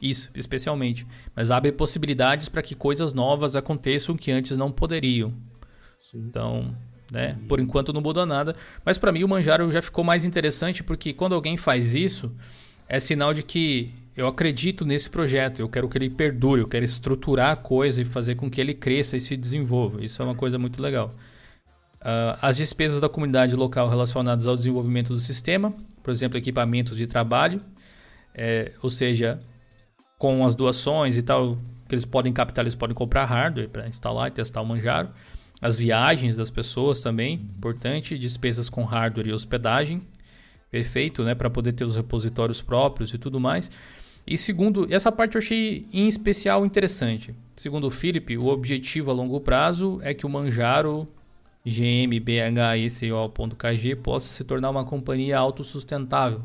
Isso, especialmente. Mas abre possibilidades para que coisas novas aconteçam que antes não poderiam. Então, né? Por enquanto não mudou nada. Mas para mim o Manjaro já ficou mais interessante porque quando alguém faz isso, é sinal de que eu acredito nesse projeto, eu quero que ele perdure, eu quero estruturar a coisa e fazer com que ele cresça e se desenvolva. Isso é uma coisa muito legal. Uh, as despesas da comunidade local relacionadas ao desenvolvimento do sistema, por exemplo, equipamentos de trabalho, é, ou seja, com as doações e tal, que eles podem captar, eles podem comprar hardware para instalar e testar o Manjaro. As viagens das pessoas também, importante. Despesas com hardware e hospedagem. Perfeito, né? Para poder ter os repositórios próprios e tudo mais. E segundo, essa parte eu achei em especial interessante. Segundo o Philip, o objetivo a longo prazo é que o Manjaro GmbHECO.kg possa se tornar uma companhia autossustentável,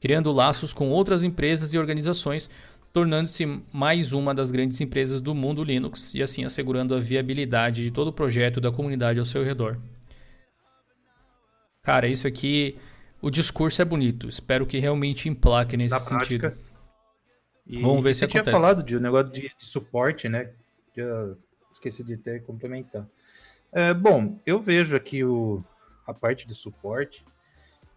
criando laços com outras empresas e organizações tornando-se mais uma das grandes empresas do mundo Linux e assim assegurando a viabilidade de todo o projeto da comunidade ao seu redor. Cara, isso aqui, o discurso é bonito. Espero que realmente emplaque nesse Na sentido. Prática, e Vamos ver se acontece. Você tinha falado de um negócio de, de, suporte, né? Eu esqueci de ter complementar. É, bom, eu vejo aqui o, a parte de suporte.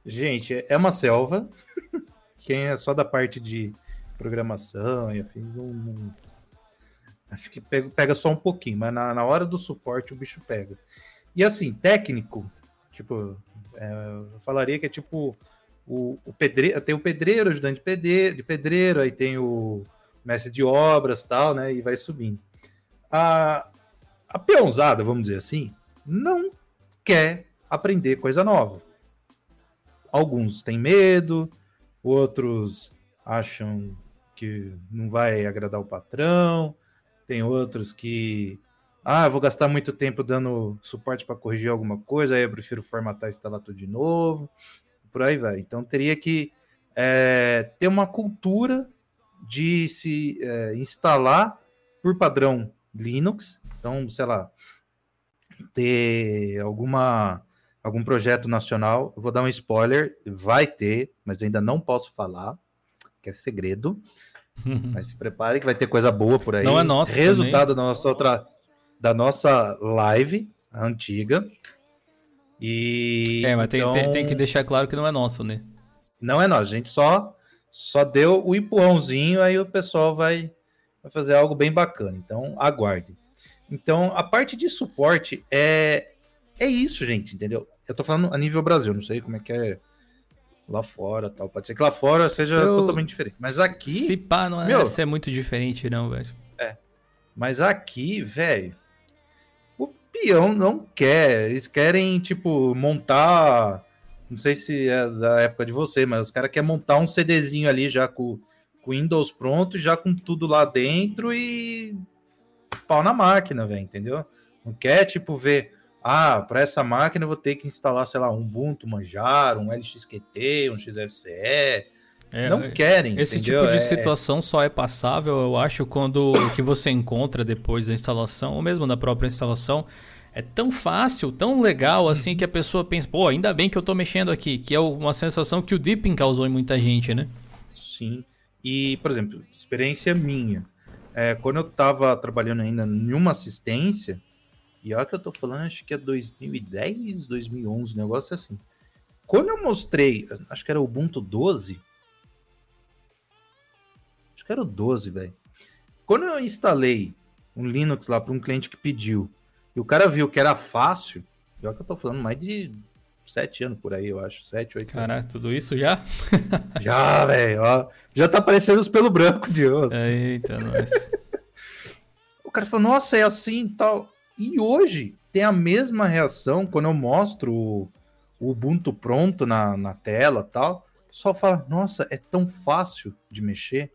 Gente, é uma selva. Quem é só da parte de programação e afins não, não, Acho que pega, pega só um pouquinho, mas na, na hora do suporte o bicho pega. E assim, técnico, tipo, é, eu falaria que é tipo o, o pedreiro, tem o pedreiro, ajudante de pedreiro, de pedreiro, aí tem o mestre de obras tal, né? E vai subindo. A, a peãozada, vamos dizer assim, não quer aprender coisa nova. Alguns têm medo, outros acham que não vai agradar o patrão, tem outros que ah, vou gastar muito tempo dando suporte para corrigir alguma coisa, aí eu prefiro formatar e instalar tudo de novo, por aí vai. Então teria que é, ter uma cultura de se é, instalar por padrão Linux. Então, sei lá, ter alguma algum projeto nacional. Eu vou dar um spoiler, vai ter, mas ainda não posso falar, que é segredo. mas se prepare que vai ter coisa boa por aí. Não é nosso. Resultado também. da nossa outra da nossa live antiga. E É, mas então... tem, tem, tem, que deixar claro que não é nosso, né? Não é nosso, a gente só só deu o empurrãozinho, aí o pessoal vai, vai fazer algo bem bacana. Então, aguarde. Então, a parte de suporte é é isso, gente, entendeu? Eu tô falando a nível Brasil, não sei como é que é lá fora, tal. Pode ser que lá fora seja Eu... totalmente diferente, mas aqui Se pá, não é meu, ser muito diferente não, velho. É. Mas aqui, velho, o peão não quer, eles querem tipo montar não sei se é da época de você, mas os caras querem montar um CDzinho ali já com, com Windows pronto, já com tudo lá dentro e pau na máquina, velho, entendeu? Não quer, tipo, ver, ah, para essa máquina eu vou ter que instalar, sei lá, um Ubuntu, Manjaro, um LXQT, um XFCE. É, não é, querem. Esse entendeu? tipo de é... situação só é passável, eu acho, quando o que você encontra depois da instalação, ou mesmo na própria instalação, é tão fácil, tão legal assim que a pessoa pensa, pô, ainda bem que eu tô mexendo aqui, que é uma sensação que o Deepin causou em muita gente, né? Sim. E, por exemplo, experiência minha. É, quando eu tava trabalhando ainda em uma assistência, e olha que eu tô falando, acho que é 2010, 2011, negócio assim. Quando eu mostrei, acho que era o Ubuntu 12. Acho que era o 12, velho. Quando eu instalei um Linux lá para um cliente que pediu, e o cara viu que era fácil, pior que eu tô falando mais de sete anos por aí, eu acho. Sete, oito Caraca, tudo isso já? já, velho. Já tá aparecendo os pelo branco de outro. Eita, nós. o cara falou, nossa, é assim e tal. E hoje tem a mesma reação quando eu mostro o, o Ubuntu pronto na, na tela tal. O pessoal fala, nossa, é tão fácil de mexer.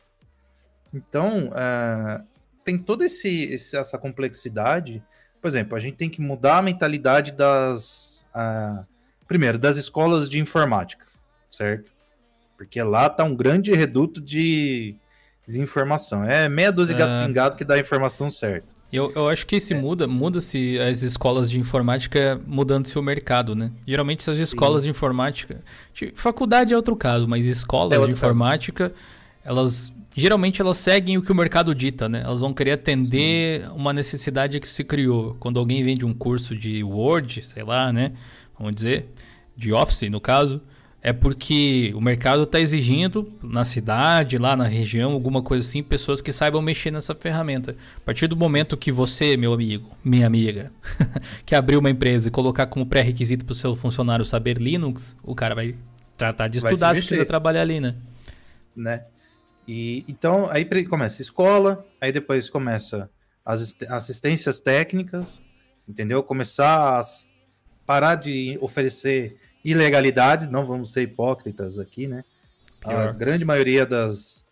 Então, é, tem toda esse, esse, essa complexidade por exemplo, a gente tem que mudar a mentalidade das. Uh, primeiro, das escolas de informática, certo? Porque lá tá um grande reduto de desinformação. É meia dúzia de gato é. pingado que dá a informação certa. Eu, eu acho que se é. muda, muda-se as escolas de informática mudando-se o mercado, né? Geralmente essas escolas Sim. de informática. Faculdade é outro caso, mas escolas é de informática, caso. elas geralmente elas seguem o que o mercado dita, né? Elas vão querer atender Sim. uma necessidade que se criou. Quando alguém vende um curso de Word, sei lá, né? Vamos dizer, de Office no caso, é porque o mercado está exigindo na cidade, lá na região, alguma coisa assim, pessoas que saibam mexer nessa ferramenta. A partir do momento que você, meu amigo, minha amiga, que abriu uma empresa e colocar como pré-requisito para o seu funcionário saber Linux, o cara vai tratar de estudar se, se quiser trabalhar ali, né? Né? E então aí começa a escola, aí depois começa as assistências técnicas, entendeu? Começar a parar de oferecer ilegalidades, não vamos ser hipócritas aqui, né? Pior. A grande maioria das,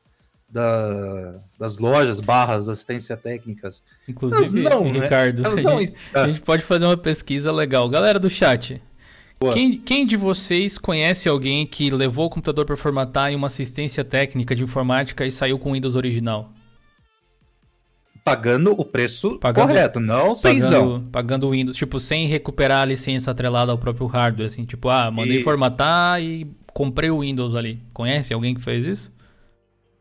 da, das lojas, barras, assistência técnicas. Inclusive, não, né? Ricardo, né? a, gente, a gente pode fazer uma pesquisa legal. Galera do chat, quem, quem, de vocês conhece alguém que levou o computador para formatar em uma assistência técnica de informática e saiu com o Windows original? Pagando o preço pagando, correto, não pagando, pagando o Windows, tipo, sem recuperar a licença atrelada ao próprio hardware, assim, tipo, ah, mandei isso. formatar e comprei o Windows ali. Conhece alguém que fez isso?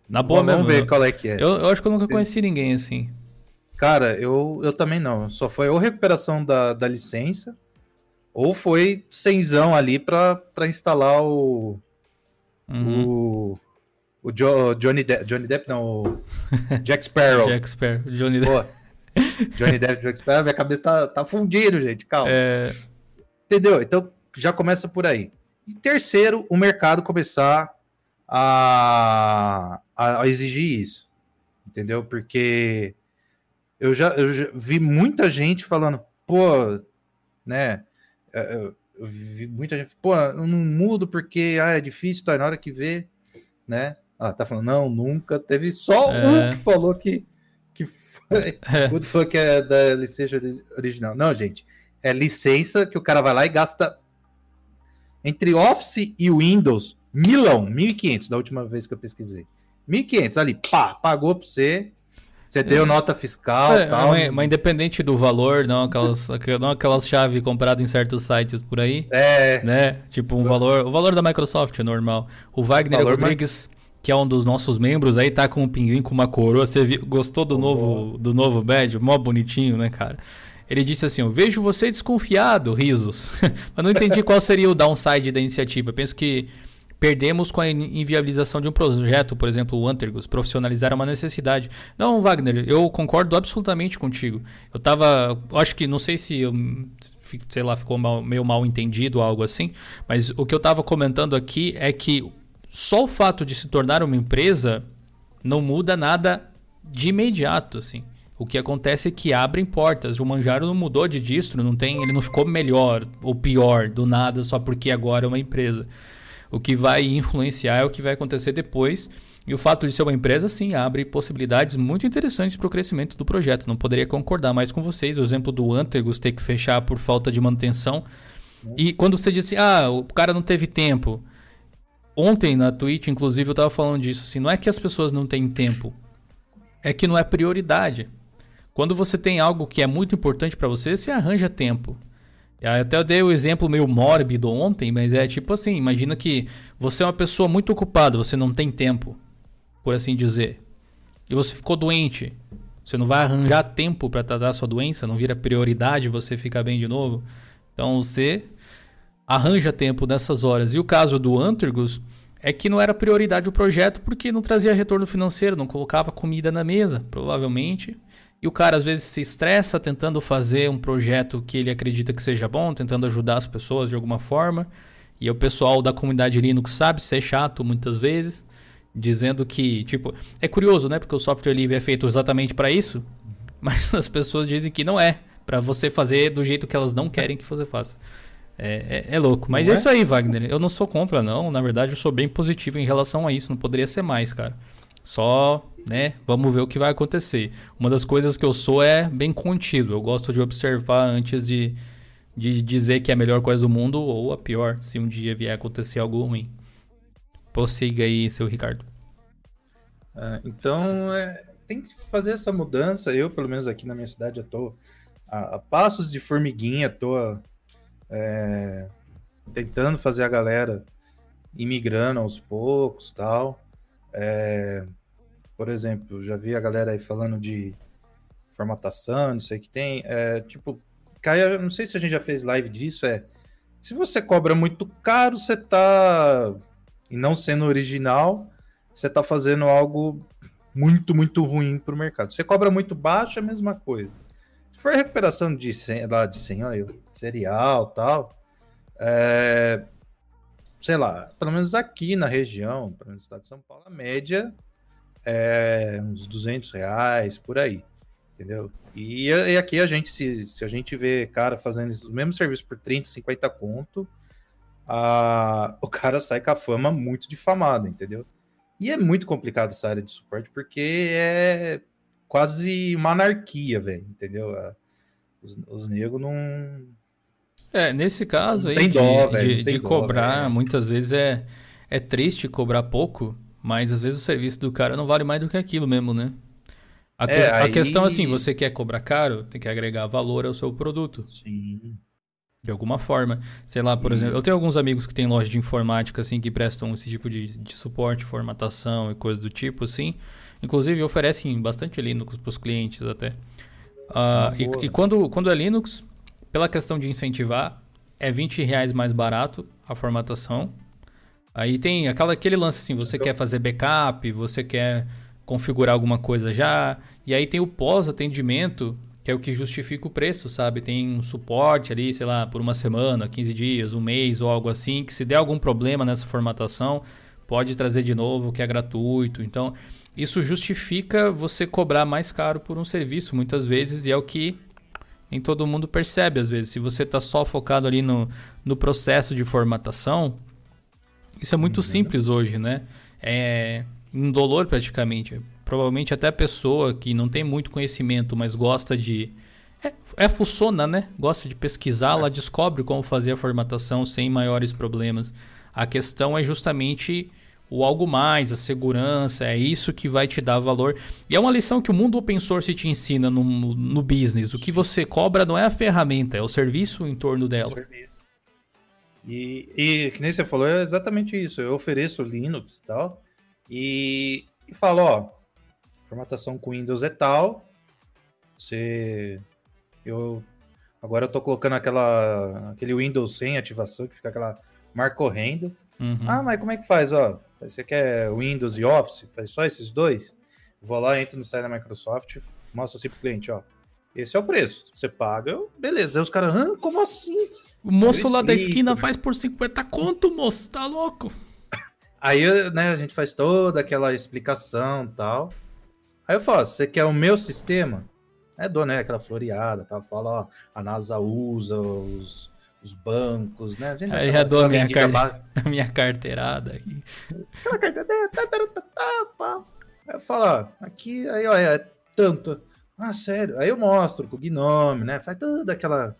Na boa Bom, mesmo. Vamos ver qual é que é. Eu, eu acho que eu nunca conheci ninguém assim. Cara, eu, eu também não. Só foi ou recuperação da, da licença ou foi cenzão ali para instalar o, uhum. o o jo, Johnny, Depp, Johnny Depp, não, o Jack Sparrow. Jack Sparrow, Johnny Depp. Johnny Depp, Jack Sparrow, minha cabeça tá, tá fundido, gente, calma. É... Entendeu? Então já começa por aí. E terceiro, o mercado começar a, a exigir isso. Entendeu? Porque eu já, eu já vi muita gente falando, pô, né? É, eu vi muita gente, pô, eu não mudo porque ah, é difícil, tá? Na hora que vê, né? Ah, tá falando, não, nunca. Teve só é. um que falou que, que foi. É. O falou que é da licença original. Não, gente. É licença que o cara vai lá e gasta entre Office e Windows, milão, 1.500 da última vez que eu pesquisei. 1.500 ali, pá, pagou pra você. Você é. deu nota fiscal é, tal. Mas, mas, independente do valor, não aquelas, não aquelas chaves compradas em certos sites por aí. É. Né? Tipo, um valor. O valor da Microsoft é normal. O Wagner valor Rodrigues, que é um dos nossos membros, aí tá com um pinguim com uma coroa. Você viu, gostou do, oh, novo, do novo badge? Mó bonitinho, né, cara? Ele disse assim: Eu vejo você desconfiado, risos. Mas não entendi qual seria o downside da iniciativa. penso que perdemos com a inviabilização de um projeto, por exemplo, o Antergos, profissionalizar uma necessidade. Não, Wagner, eu concordo absolutamente contigo. Eu tava, acho que não sei se eu, sei lá, ficou mal, meio mal entendido ou algo assim, mas o que eu estava comentando aqui é que só o fato de se tornar uma empresa não muda nada de imediato, assim. O que acontece é que abrem portas. O Manjaro não mudou de distro, não tem, ele não ficou melhor ou pior do nada só porque agora é uma empresa. O que vai influenciar é o que vai acontecer depois. E o fato de ser uma empresa, sim, abre possibilidades muito interessantes para o crescimento do projeto. Não poderia concordar mais com vocês. O exemplo do Antergos ter que fechar por falta de manutenção. E quando você disse, ah, o cara não teve tempo. Ontem na Twitch, inclusive, eu estava falando disso. Assim, não é que as pessoas não têm tempo, é que não é prioridade. Quando você tem algo que é muito importante para você, você arranja tempo. Até eu dei o um exemplo meio mórbido ontem, mas é tipo assim, imagina que você é uma pessoa muito ocupada, você não tem tempo, por assim dizer. E você ficou doente. Você não vai arranjar tempo para tratar a sua doença, não vira prioridade você ficar bem de novo. Então você arranja tempo nessas horas. E o caso do Antergus é que não era prioridade o projeto porque não trazia retorno financeiro, não colocava comida na mesa, provavelmente. E o cara às vezes se estressa tentando fazer um projeto que ele acredita que seja bom, tentando ajudar as pessoas de alguma forma. E o pessoal da comunidade Linux sabe ser chato muitas vezes, dizendo que, tipo, é curioso, né? Porque o software livre é feito exatamente para isso, mas as pessoas dizem que não é, para você fazer do jeito que elas não querem que você faça. É, é, é louco. Mas é? é isso aí, Wagner. Eu não sou contra, não. Na verdade, eu sou bem positivo em relação a isso. Não poderia ser mais, cara. Só né? Vamos ver o que vai acontecer. Uma das coisas que eu sou é bem contido. Eu gosto de observar antes de, de dizer que é a melhor coisa do mundo ou a pior, se um dia vier acontecer algo ruim. Prossiga aí, seu Ricardo. É, então, é, tem que fazer essa mudança. Eu, pelo menos aqui na minha cidade, eu tô a, a passos de formiguinha, tô é, tentando fazer a galera imigrando aos poucos, tal. É, por exemplo, já vi a galera aí falando de formatação, não sei o que tem. É, tipo, Caio, não sei se a gente já fez live disso, é. Se você cobra muito caro, você tá. E não sendo original, você tá fazendo algo muito, muito ruim pro mercado. Você cobra muito baixo, é a mesma coisa. For recuperação de, lá de senhor, cereal tal, é, sei lá, pelo menos aqui na região, pelo menos no estado de São Paulo, a média é uns 200 reais, por aí, entendeu? E, e aqui a gente, se, se, a gente vê cara fazendo o mesmo serviço por 30, 50 conto, a, o cara sai com a fama muito difamada, entendeu? E é muito complicado essa área de suporte, porque é quase uma anarquia, velho, entendeu? Os, os negros não é, nesse caso aí, de, dó, de, de dó, cobrar, véio. muitas vezes é, é triste cobrar pouco, mas às vezes o serviço do cara não vale mais do que aquilo mesmo, né? A, é, a aí... questão é assim, você quer cobrar caro, tem que agregar valor ao seu produto. Sim. De alguma forma. Sei lá, por exemplo, eu tenho alguns amigos que têm loja de informática, assim, que prestam esse tipo de, de suporte, formatação e coisas do tipo, assim. Inclusive oferecem bastante Linux para os clientes até. Uh, e, e quando, quando é Linux, pela questão de incentivar, é 20 reais mais barato a formatação. Aí tem aquela, aquele lance assim, você quer fazer backup, você quer configurar alguma coisa já, e aí tem o pós-atendimento, que é o que justifica o preço, sabe? Tem um suporte ali, sei lá, por uma semana, 15 dias, um mês ou algo assim, que se der algum problema nessa formatação, pode trazer de novo, que é gratuito. Então, isso justifica você cobrar mais caro por um serviço, muitas vezes, e é o que nem todo mundo percebe, às vezes. Se você está só focado ali no, no processo de formatação, isso é muito uhum. simples hoje, né? É indolor praticamente. Provavelmente até a pessoa que não tem muito conhecimento, mas gosta de. É, é fuçona, né? Gosta de pesquisar, ela descobre como fazer a formatação sem maiores problemas. A questão é justamente o algo mais, a segurança, é isso que vai te dar valor. E é uma lição que o mundo open source te ensina no, no business. O que você cobra não é a ferramenta, é o serviço em torno dela. E, e que nem você falou, é exatamente isso. Eu ofereço Linux e tal, e, e falo, ó, formatação com Windows é tal, você... Eu, agora eu tô colocando aquela, aquele Windows sem ativação, que fica aquela marca horrenda. Uhum. Ah, mas como é que faz, ó? Você quer Windows e Office? Faz só esses dois? Vou lá, entro no site da Microsoft, mostro assim pro cliente, ó. Esse é o preço. Você paga, beleza. Aí os caras, ah, como assim? O moço lá da esquina faz por 50 conto, moço, tá louco? Aí, né, a gente faz toda aquela explicação tal. Aí eu falo, você quer o meu sistema? É, dou, né, aquela floreada, tá? Fala, ó, a NASA usa os, os bancos, né? A gente Aí já dou a minha, car... a minha carteirada aqui. Aquela carteirada. Aí eu falo, ó, aqui, aí, ó, é tanto. Ah, sério? Aí eu mostro com o Gnome, né? Faz toda aquela.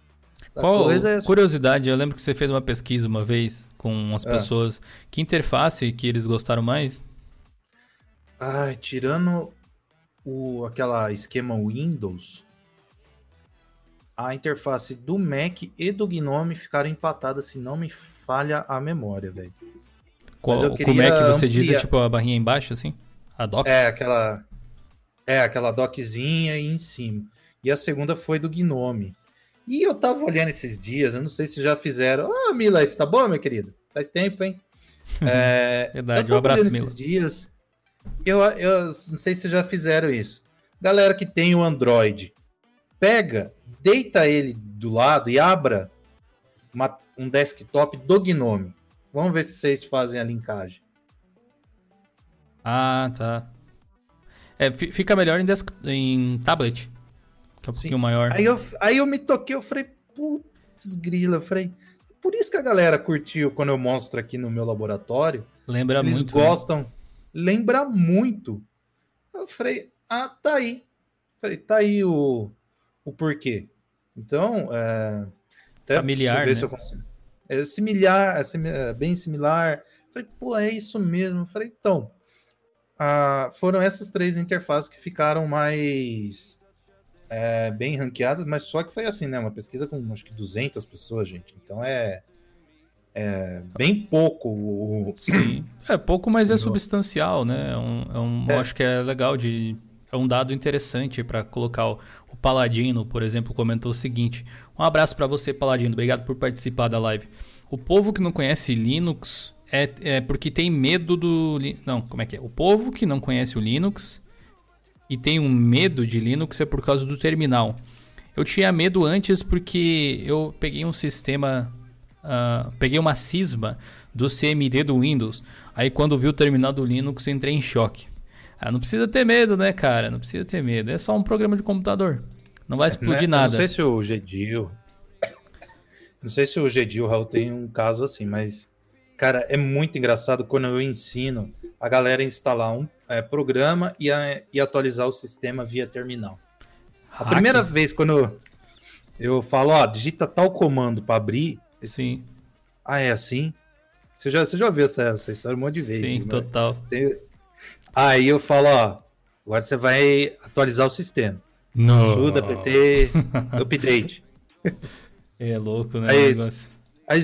Qual coisa... curiosidade? Eu lembro que você fez uma pesquisa uma vez com as é. pessoas. Que interface que eles gostaram mais? Ai, tirando o aquela esquema Windows, a interface do Mac e do Gnome ficaram empatadas, se não me falha a memória, velho. Como é que você ampliar... diz? É tipo a barrinha embaixo, assim? A dock? É, aquela. É, aquela dockzinha aí em cima. E a segunda foi do Gnome. E eu tava olhando esses dias, eu não sei se já fizeram. Ah, oh, Mila, isso tá bom, minha querida? Faz tempo, hein? É, Verdade, um abraço, Mila. Esses dias. Eu, eu não sei se já fizeram isso. Galera que tem o Android, pega deita ele do lado e abra uma, um desktop do Gnome. Vamos ver se vocês fazem a linkagem. Ah, tá. É, fica melhor em, desk, em tablet, que é um Sim. pouquinho maior. Aí eu, aí eu me toquei, eu falei, putz, grila, eu falei, por isso que a galera curtiu quando eu mostro aqui no meu laboratório. Lembra eles muito. Eles né? gostam, né? lembra muito. Eu falei, ah, tá aí. falei, tá aí o, o porquê. Então, é, até familiar, né? é similar, é, é bem similar. Falei, pô, é isso mesmo. Falei, então, ah, foram essas três interfaces que ficaram mais é, bem ranqueadas, mas só que foi assim, né? Uma pesquisa com acho que 200 pessoas, gente. Então é, é bem pouco. Sim, é pouco, mas é substancial, né? É um, é um é. acho que é legal de é um dado interessante para colocar o, o, Paladino, por exemplo, comentou o seguinte: Um abraço para você, Paladino. Obrigado por participar da live. O povo que não conhece Linux é, é porque tem medo do. Não, como é que é? O povo que não conhece o Linux e tem um medo de Linux é por causa do terminal. Eu tinha medo antes porque eu peguei um sistema. Uh, peguei uma cisma do CMD do Windows. Aí quando vi o terminal do Linux entrei em choque. Ah, não precisa ter medo, né, cara? Não precisa ter medo. É só um programa de computador. Não vai explodir né? nada. Não sei se o Gedil. Não sei se o Gedil Raul tem um caso assim, mas, cara, é muito engraçado quando eu ensino a galera a instalar um é, programa e, a, e atualizar o sistema via terminal. A Hack. primeira vez quando eu, eu falo, ó, digita tal comando para abrir. Sim. Ah, é assim? Você já, você já ouviu essa, essa história um monte de vezes. Sim, total. Tem, Aí eu falo, ó, agora você vai atualizar o sistema. Não. Ajuda, PT, update. É louco, né? Aí, aí,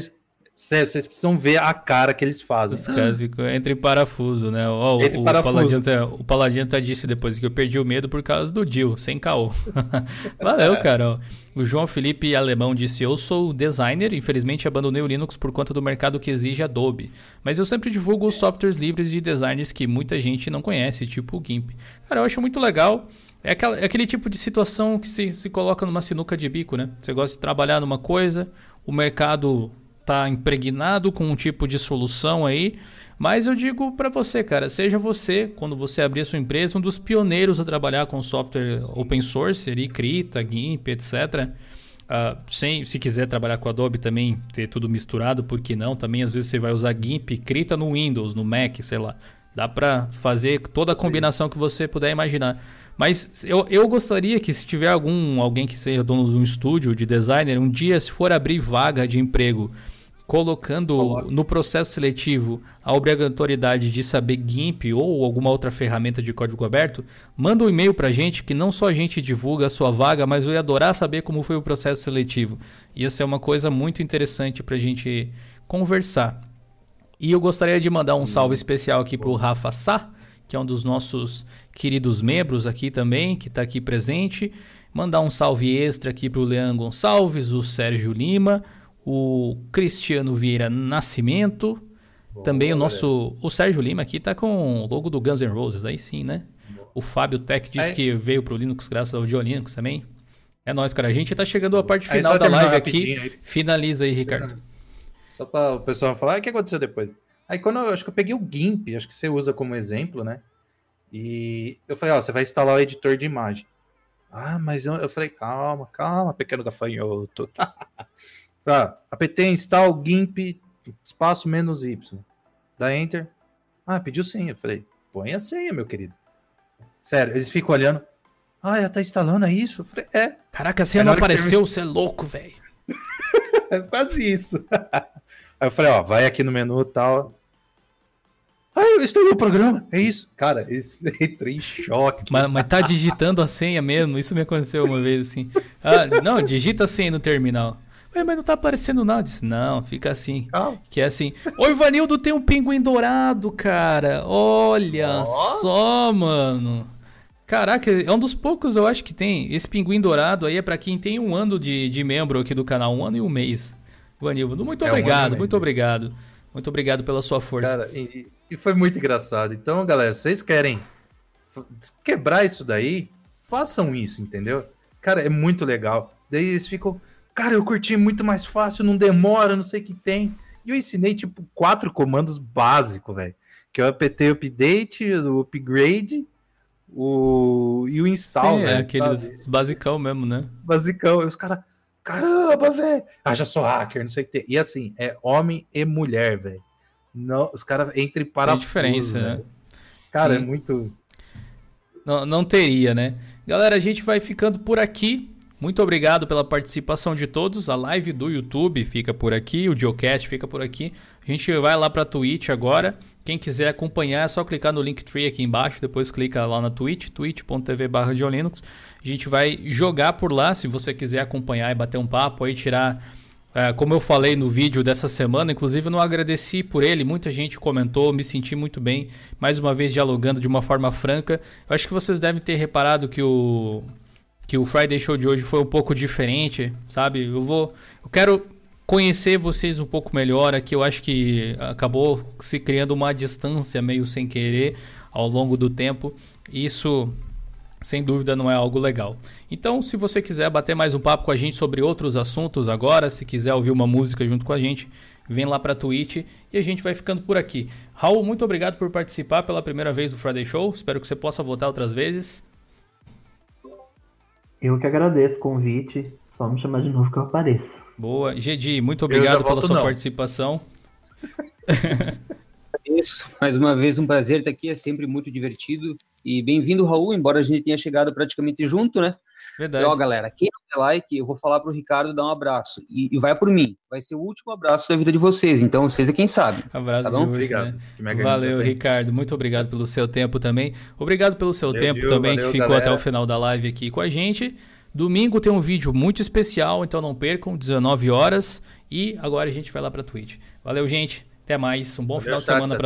Sério, vocês precisam ver a cara que eles fazem. Os caras ficam entre parafuso, né? o, entre o, parafuso. Paladino, tá, o Paladino até disse depois que eu perdi o medo por causa do Dio, sem caô. Valeu, cara. O João Felipe Alemão disse: Eu sou designer, infelizmente abandonei o Linux por conta do mercado que exige Adobe. Mas eu sempre divulgo os softwares livres de designers que muita gente não conhece, tipo o GIMP. Cara, eu acho muito legal. É, aquela, é aquele tipo de situação que se, se coloca numa sinuca de bico, né? Você gosta de trabalhar numa coisa, o mercado tá impregnado com um tipo de solução aí. Mas eu digo para você, cara, seja você, quando você abrir a sua empresa, um dos pioneiros a trabalhar com software open source, ali, Krita, GIMP, etc. Uh, ah, sem, se quiser trabalhar com Adobe também, ter tudo misturado, por que não? Também às vezes você vai usar GIMP, Krita no Windows, no Mac, sei lá. Dá para fazer toda a combinação que você puder imaginar. Mas eu, eu gostaria que se tiver algum alguém que seja dono de um estúdio de designer, um dia se for abrir vaga de emprego colocando Coloca. no processo seletivo a obrigatoriedade de saber GIMP ou alguma outra ferramenta de código aberto, manda um e-mail para a gente que não só a gente divulga a sua vaga, mas eu ia adorar saber como foi o processo seletivo. Ia ser uma coisa muito interessante para a gente conversar. E eu gostaria de mandar um salve especial aqui para o Rafa Sá, que é um dos nossos queridos membros aqui também, que está aqui presente. Mandar um salve extra aqui para o Leandro Gonçalves, o Sérgio Lima, o Cristiano Vieira Nascimento, Boa, também o nosso o Sérgio Lima aqui tá com o logo do Guns N' Roses, aí sim, né? O Fábio Tech disse aí. que veio pro Linux graças ao Dio Linux também. É nóis, cara. A gente tá chegando à parte final da live aqui. Aí. Finaliza aí, Ricardo. Só para o pessoal falar, o que aconteceu depois? Aí quando eu acho que eu peguei o GIMP, acho que você usa como exemplo, né? E eu falei, ó, você vai instalar o editor de imagem. Ah, mas eu, eu falei, calma, calma, pequeno gafanhoto. Tá, apt install GIMP espaço menos Y. Dá Enter. Ah, pediu senha. Eu falei, põe a senha, meu querido. Sério, eles ficam olhando. Ah, já tá instalando, é isso? Eu falei, é. Caraca, a senha não apareceu, você é louco, velho. é quase isso. Aí eu falei, ó, vai aqui no menu e tal. Ah, eu estou no programa, é isso. Cara, isso, entrei em choque. Mas, mas tá digitando a senha mesmo, isso me aconteceu uma vez assim. Ah, não, digita a senha no terminal. Ué, mas não tá aparecendo nada. Disse, não, fica assim. Calma. Que é assim. O Ivanildo tem um pinguim dourado, cara. Olha oh. só, mano. Caraca, é um dos poucos eu acho que tem. Esse pinguim dourado aí é para quem tem um ano de, de membro aqui do canal, um ano e um mês. Ivanildo, muito é obrigado, um muito obrigado. Muito obrigado pela sua força. Cara, e, e foi muito engraçado. Então, galera, vocês querem quebrar isso daí? Façam isso, entendeu? Cara, é muito legal. Daí eles ficam, Cara, eu curti muito mais fácil, não demora, não sei o que tem. E eu ensinei, tipo, quatro comandos básicos, velho. Que é o apt update, o upgrade o... e o install, Sim, É aquele basicão mesmo, né? Basicão. E os caras, caramba, velho. Ah, já sou hacker, não sei o que tem. E assim, é homem e mulher, velho. Não, os caras entre para Tem diferença, né? Cara, Sim. é muito. Não, não teria, né? Galera, a gente vai ficando por aqui. Muito obrigado pela participação de todos. A live do YouTube fica por aqui, o Geocast fica por aqui. A gente vai lá para Twitch agora. Quem quiser acompanhar é só clicar no Linktree aqui embaixo, depois clica lá na Twitch, twitch.tv barra A gente vai jogar por lá, se você quiser acompanhar e bater um papo aí, tirar... É, como eu falei no vídeo dessa semana, inclusive eu não agradeci por ele, muita gente comentou, me senti muito bem, mais uma vez dialogando de uma forma franca. Eu acho que vocês devem ter reparado que o que o Friday Show de hoje foi um pouco diferente, sabe? Eu vou, eu quero conhecer vocês um pouco melhor aqui. Eu acho que acabou se criando uma distância meio sem querer ao longo do tempo. Isso sem dúvida não é algo legal. Então, se você quiser bater mais um papo com a gente sobre outros assuntos agora, se quiser ouvir uma música junto com a gente, vem lá para Twitch e a gente vai ficando por aqui. Raul, muito obrigado por participar pela primeira vez do Friday Show. Espero que você possa voltar outras vezes. Eu que agradeço o convite. Só me chamar de novo que eu apareço. Boa. Gedi, muito obrigado pela sua não. participação. Isso, mais uma vez um prazer estar aqui, é sempre muito divertido. E bem-vindo, Raul, embora a gente tenha chegado praticamente junto, né? Verdade. E, ó, galera, quem não der like, eu vou falar pro Ricardo dar um abraço. E, e, vai por mim. Vai ser o último abraço da vida de vocês. Então, vocês é quem sabe. Abraço tá bom? Hoje, obrigado. Né? Valeu, Ricardo. Muito obrigado pelo seu tempo também. Obrigado pelo seu tempo também, valeu, que ficou galera. até o final da live aqui com a gente. Domingo tem um vídeo muito especial, então não percam, 19 horas. E agora a gente vai lá pra Twitch. Valeu, gente. Até mais. Um bom Valeu, final de semana para